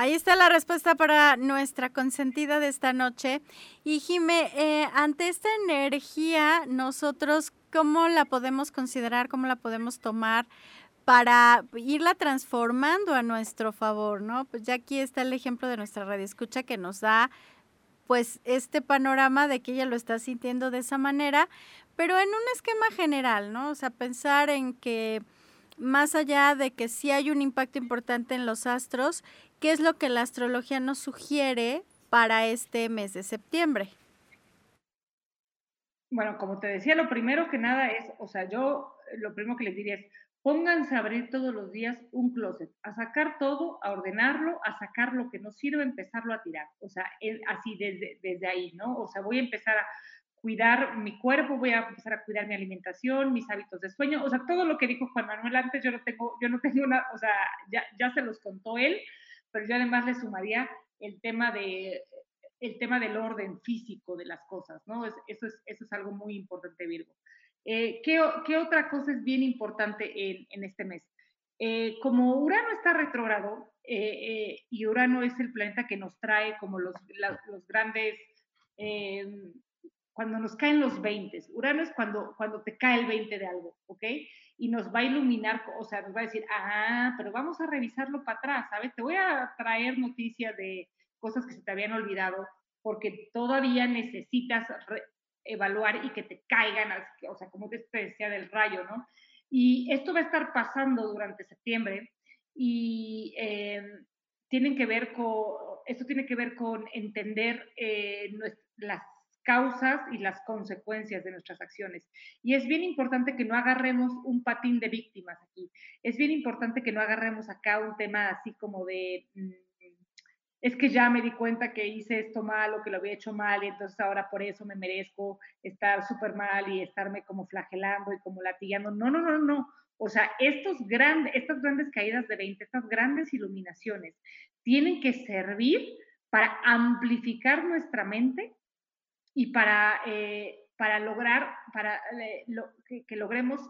Ahí está la respuesta para nuestra consentida de esta noche. Y Jime, eh, ante esta energía, nosotros, ¿cómo la podemos considerar? ¿Cómo la podemos tomar? para irla transformando a nuestro favor, ¿no? Pues ya aquí está el ejemplo de nuestra radio escucha que nos da pues este panorama de que ella lo está sintiendo de esa manera, pero en un esquema general, ¿no? O sea, pensar en que más allá de que sí hay un impacto importante en los astros, ¿qué es lo que la astrología nos sugiere para este mes de septiembre? Bueno, como te decía, lo primero que nada es, o sea, yo lo primero que les diría es, pónganse a abrir todos los días un closet, a sacar todo, a ordenarlo, a sacar lo que no sirve, empezarlo a tirar. O sea, así desde, desde ahí, ¿no? O sea, voy a empezar a cuidar mi cuerpo, voy a empezar a cuidar mi alimentación, mis hábitos de sueño, o sea, todo lo que dijo Juan Manuel antes, yo no tengo, yo no <laughs> tengo una, o sea, ya, ya se los contó él, pero yo además le sumaría el tema de el tema del orden físico de las cosas, ¿no? eso, es, eso es algo muy importante, Virgo. Eh, ¿qué, ¿qué, otra cosa es bien importante en, en este mes? Eh, como Urano está retrógrado, eh, y Urano es el planeta que nos trae como los, los grandes cuando nos caen los 20. Urano es cuando, cuando te cae el 20 de algo, ¿ok? Y nos va a iluminar, o sea, nos va a decir, ah, pero vamos a revisarlo para atrás, ¿sabes? Te voy a traer noticias de cosas que se te habían olvidado, porque todavía necesitas evaluar y que te caigan, o sea, como te decía del rayo, ¿no? Y esto va a estar pasando durante septiembre y eh, tienen que ver con, esto tiene que ver con entender eh, las causas y las consecuencias de nuestras acciones. Y es bien importante que no agarremos un patín de víctimas aquí. Es bien importante que no agarremos acá un tema así como de, mm, es que ya me di cuenta que hice esto mal o que lo había hecho mal y entonces ahora por eso me merezco estar súper mal y estarme como flagelando y como latillando. No, no, no, no. O sea, estos grandes, estas grandes caídas de 20, estas grandes iluminaciones, tienen que servir para amplificar nuestra mente y para, eh, para lograr, para eh, que, logremos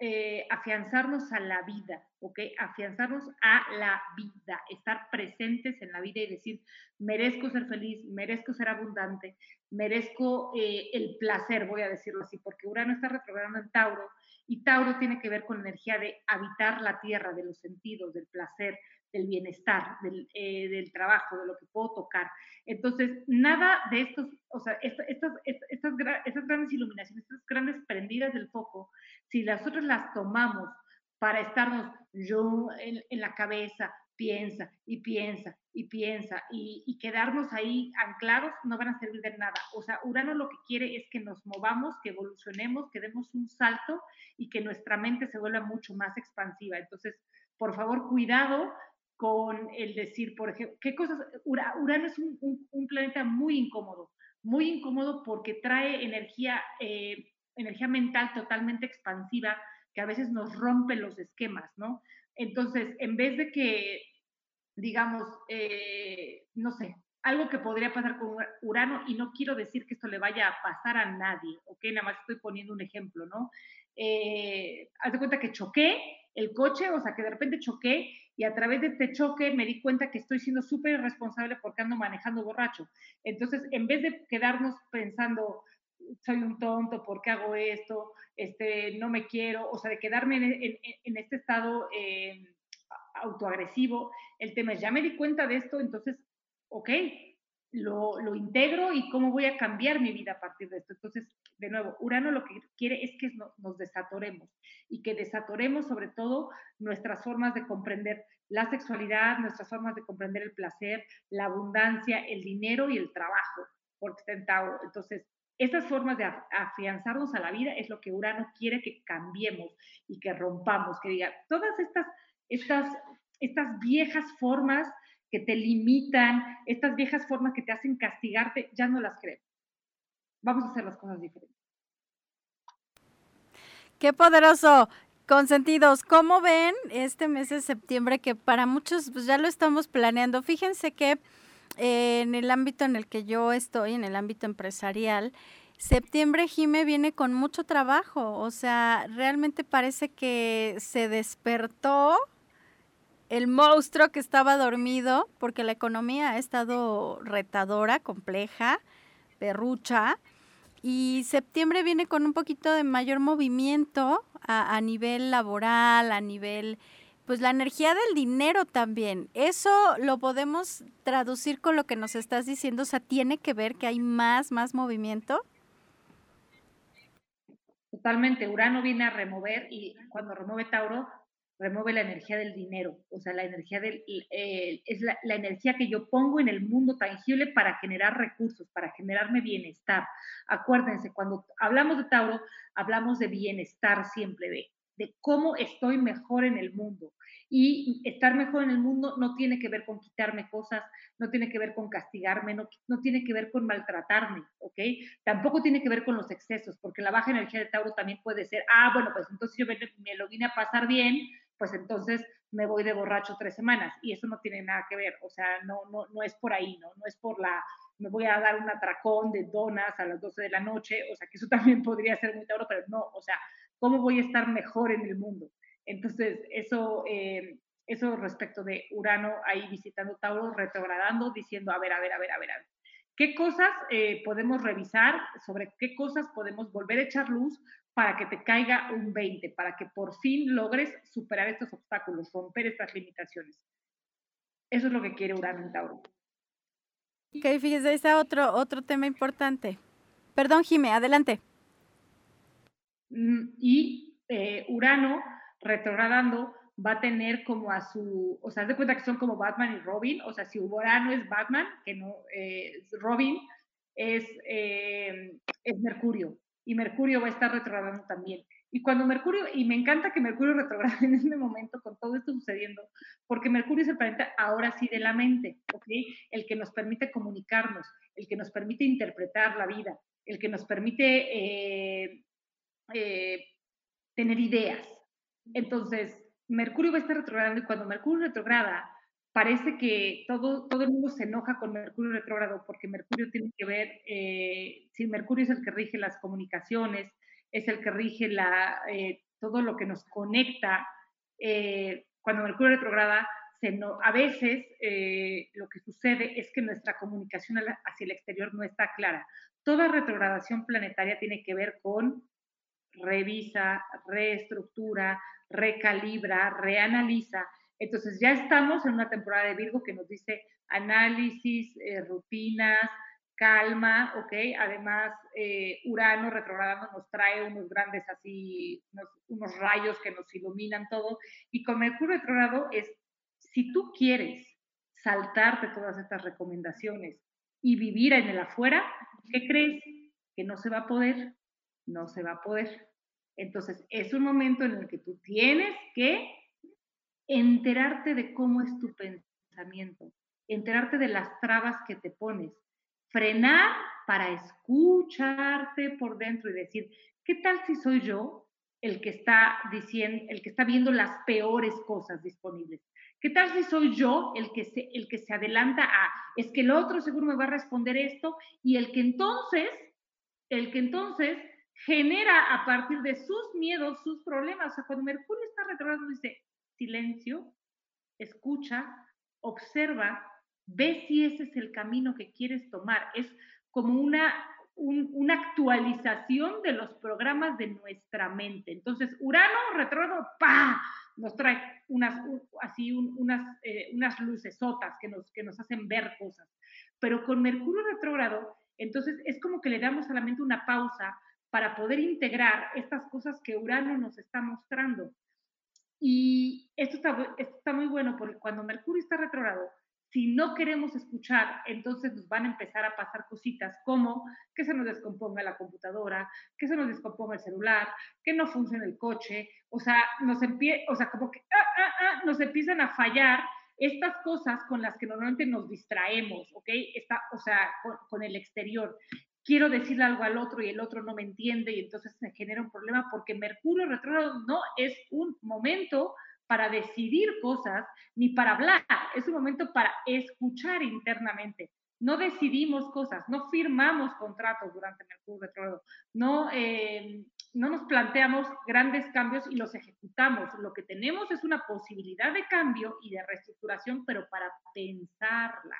eh, afianzarnos a la vida, ¿ok? Afianzarnos a la vida, estar presentes en la vida y decir, merezco ser feliz, merezco ser abundante, merezco el placer, voy a decirlo así, porque Urano está retrogradando en Tauro y Tauro tiene que ver con la energía de habitar la tierra, de los sentidos, del placer, del bienestar, del, del trabajo, de lo que puedo tocar. Entonces, nada de estos, o sea, estas, estas, estas, grandes iluminaciones, estas grandes prendidas del foco, si nosotros las tomamos para estarnos yo en, la cabeza, piensa y piensa y piensa y, quedarnos ahí anclados, no van a servir de nada. O sea, Urano lo que quiere es que nos movamos, que evolucionemos, que demos un salto y que nuestra mente se vuelva mucho más expansiva. Entonces, por favor, cuidado con el decir, por ejemplo, ¿qué cosas? Urano es un, planeta muy incómodo, muy incómodo porque trae energía, eh, energía mental totalmente expansiva que a veces nos rompe los esquemas, ¿no? Entonces, en vez de que, digamos, eh, no sé, algo que podría pasar con Urano, y no quiero decir que esto le vaya a pasar a nadie, ¿ok? Nada más estoy poniendo un ejemplo, ¿no? Eh, haz de cuenta que choqué el coche, o sea, que de repente choqué y a través de este choque me di cuenta que estoy siendo súper irresponsable porque ando manejando borracho. Entonces, en vez de quedarnos pensando, soy un tonto, ¿por qué hago esto? Este, no me quiero, o sea, de quedarme en, este estado eh, autoagresivo, el tema es, ya me di cuenta de esto, entonces, ok, lo, integro y cómo voy a cambiar mi vida a partir de esto. Entonces, de nuevo, Urano lo que quiere es que nos desatoremos y que desatoremos sobre todo nuestras formas de comprender la sexualidad, nuestras formas de comprender el placer, la abundancia, el dinero y el trabajo, porque está en Tauro. Entonces, estas formas de afianzarnos a la vida es lo que Urano quiere que cambiemos y que rompamos, que diga, todas estas, estas, estas viejas formas que te limitan, estas viejas formas que te hacen castigarte, ya no las creo. Vamos a hacer las cosas diferentes. Qué poderoso. Consentidos, ¿cómo ven este mes de septiembre que para muchos pues, ya lo estamos planeando? Fíjense que en el ámbito en el que yo estoy, en el ámbito empresarial, septiembre Jime viene con mucho trabajo, o sea, realmente parece que se despertó el monstruo que estaba dormido, porque la economía ha estado retadora, compleja, perrucha, y septiembre viene con un poquito de mayor movimiento a, nivel laboral, a nivel, pues la energía del dinero también. Eso lo podemos traducir con lo que nos estás diciendo, o sea, tiene que ver que hay más, más movimiento. Totalmente, Urano viene a remover y cuando remueve Tauro, remueve la energía del dinero, o sea, la energía del, eh, es la, energía que yo pongo en el mundo tangible para generar recursos, para generarme bienestar. Acuérdense, cuando hablamos de Tauro, hablamos de bienestar siempre, de de cómo estoy mejor en el mundo. Y estar mejor en el mundo no tiene que ver con quitarme cosas, no tiene que ver con castigarme, no, no tiene que ver con maltratarme, ¿ok? Tampoco tiene que ver con los excesos, porque la baja energía de Tauro también puede ser, ah, bueno, pues entonces yo me, me lo vine a pasar bien, pues entonces me voy de borracho tres semanas y eso no tiene nada que ver, o sea, no, no, no es por ahí, ¿no? No es por la, me voy a dar un atracón de donas a las 12 de la noche, o sea, que eso <laughs> también podría ser muy Tauro, pero no, o sea, ¿cómo voy a estar mejor en el mundo? Entonces, eso, eh, eso respecto de Urano ahí visitando Tauro, retrogradando, diciendo, a ver, a ver, a ver, a ver, a ver. ¿Qué cosas eh, podemos revisar? ¿Sobre qué cosas podemos volver a echar luz para que te caiga un 20, para que por fin logres superar estos obstáculos, romper estas limitaciones? Eso es lo que quiere Urano en Tauro. Ok, fíjese, ahí está otro, otro tema importante. Perdón, Jime, adelante. Mm, y eh, Urano retrogradando va a tener como a su, o sea, haz de cuenta que son como Batman y Robin, o sea, si Urano es Batman, que no, eh, Robin es, eh, es Mercurio, y Mercurio va a estar retrogradando también. Y cuando Mercurio, y me encanta que Mercurio <laughs> retrograde en este momento con todo esto sucediendo, porque Mercurio es el planeta ahora sí de la mente, ¿ok? El que nos permite comunicarnos, el que nos permite interpretar la vida, el que nos permite eh, tener ideas, entonces, Mercurio va a estar retrogradando y cuando Mercurio retrograda, parece que todo, todo el mundo se enoja con Mercurio retrogrado porque Mercurio tiene que ver, eh, si Mercurio es el que rige las comunicaciones, es el que rige la, eh, todo lo que nos conecta, eh, cuando Mercurio retrograda, se no, a veces lo que sucede es que nuestra comunicación hacia el exterior no está clara. Toda retrogradación planetaria tiene que ver con revisa, reestructura, recalibra, reanaliza. Entonces ya estamos en una temporada de Virgo que nos dice análisis, eh, rutinas, calma, ¿ok? Además, eh, Urano retrogradando nos trae unos grandes así, unos, rayos que nos iluminan todo. Y con Mercurio retrogrado es, si tú quieres saltarte todas estas recomendaciones y vivir en el afuera, ¿qué crees? Que no se va a poder, no se va a poder. Entonces, es un momento en el que tú tienes que enterarte de cómo es tu pensamiento, enterarte de las trabas que te pones, frenar para escucharte por dentro y decir, ¿qué tal si soy yo el que está diciendo, el que está viendo las peores cosas disponibles? ¿Qué tal si soy yo el que se, el que se adelanta a, es que el otro seguro me va a responder esto y el que entonces, el que entonces genera a partir de sus miedos, sus problemas. O sea, cuando Mercurio está retrogrado, dice silencio, escucha, observa, ve si ese es el camino que quieres tomar. Es como una, una actualización de los programas de nuestra mente. Entonces, Urano retrógrado, ¡pa! Nos trae unas, así, unas, eh, unas lucesotas que nos, que nos hacen ver cosas. Pero con Mercurio retrógrado, entonces es como que le damos a la mente una pausa para poder integrar estas cosas que Urano nos está mostrando. Y esto está, muy bueno porque cuando Mercurio está retrogrado, si no queremos escuchar, entonces nos van a empezar a pasar cositas como que se nos descomponga la computadora, que se nos descomponga el celular, que no funcione el coche, o sea, nos empie o sea, como que ah, ah, ah, nos empiezan a fallar estas cosas con las que normalmente nos distraemos, ¿ok? Está, o sea, con el exterior quiero decirle algo al otro y el otro no me entiende y entonces se genera un problema porque Mercurio retrógrado no es un momento para decidir cosas ni para hablar, es un momento para escuchar internamente. No decidimos cosas, no firmamos contratos durante Mercurio retrógrado, no, eh, no nos planteamos grandes cambios y los ejecutamos. Lo que tenemos es una posibilidad de cambio y de reestructuración, pero para pensarla.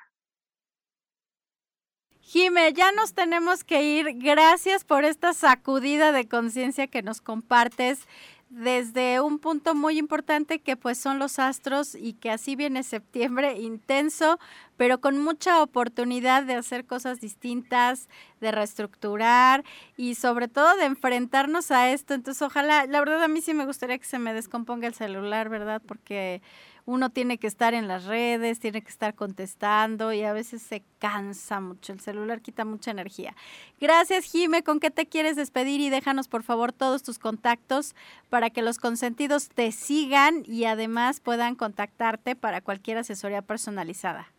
Jime, ya nos tenemos que ir. Gracias por esta sacudida de conciencia que nos compartes desde un punto muy importante que pues son los astros y que así viene septiembre intenso, pero con mucha oportunidad de hacer cosas distintas, de reestructurar y sobre todo de enfrentarnos a esto. Entonces, ojalá, la verdad a mí sí me gustaría que se me descomponga el celular, ¿verdad? Porque uno tiene que estar en las redes, tiene que estar contestando y a veces se cansa mucho. El celular quita mucha energía. Gracias, Jime. ¿Con qué te quieres despedir? Y déjanos, por favor, todos tus contactos para que los consentidos te sigan y además puedan contactarte para cualquier asesoría personalizada.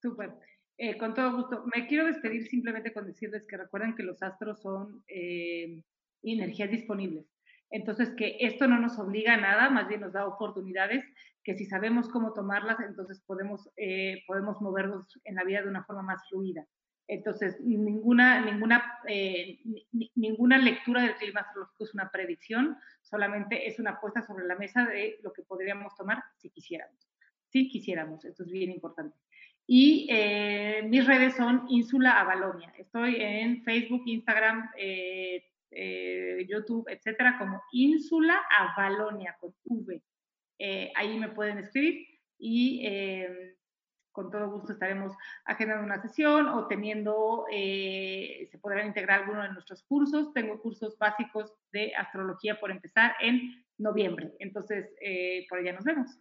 Súper. Eh, con todo gusto. Me quiero despedir simplemente con decirles que recuerden que los astros son eh, energías disponibles. Entonces, que esto no nos obliga a nada, más bien nos da oportunidades, que si sabemos cómo tomarlas, entonces podemos, eh, podemos movernos en la vida de una forma más fluida. Entonces, ninguna, ninguna, ninguna lectura del clima astrológico es una predicción, solamente es una apuesta sobre la mesa de lo que podríamos tomar si quisiéramos. Si quisiéramos, esto es bien importante. Y eh, mis redes son Ínsula Avalonia. Estoy en Facebook, Instagram, eh, eh, YouTube, etcétera, como Ínsula Avalonia con V. ahí me pueden escribir y con todo gusto estaremos agendando una sesión o teniendo, se podrán integrar alguno de nuestros cursos. Tengo cursos básicos de astrología por empezar en noviembre. Entonces, por allá nos vemos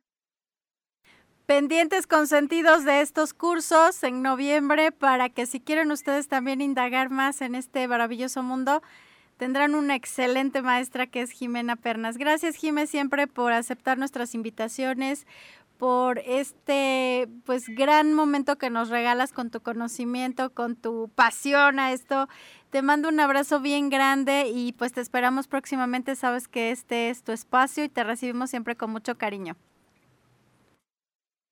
pendientes consentidos de estos cursos en noviembre para que si quieren ustedes también indagar más en este maravilloso mundo, tendrán una excelente maestra que es Jimena Pernas. Gracias, Jimé, siempre por aceptar nuestras invitaciones, por este pues gran momento que nos regalas con tu conocimiento, con tu pasión a esto. Te mando un abrazo bien grande y pues te esperamos próximamente. Sabes que este es tu espacio y te recibimos siempre con mucho cariño.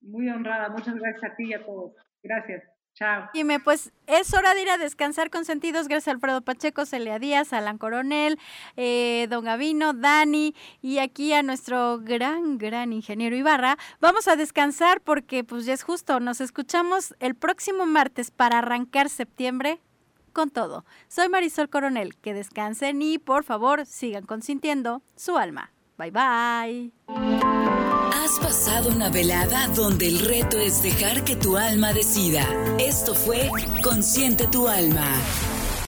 Muy honrada, muchas gracias a ti y a todos. Gracias. Chao. Dime, pues es hora de ir a descansar con sentidos. Gracias a Alfredo Pacheco, Celia Díaz, Alan Coronel, eh, Don Gavino, Dani y aquí a nuestro gran, gran ingeniero Ibarra. Vamos a descansar porque pues ya es justo. Nos escuchamos el próximo martes para arrancar septiembre con todo. Soy Marisol Coronel. Que descansen y por favor sigan consintiendo su alma. Bye bye. Has pasado una velada donde el reto es dejar que tu alma decida. Esto fue Consciente tu alma.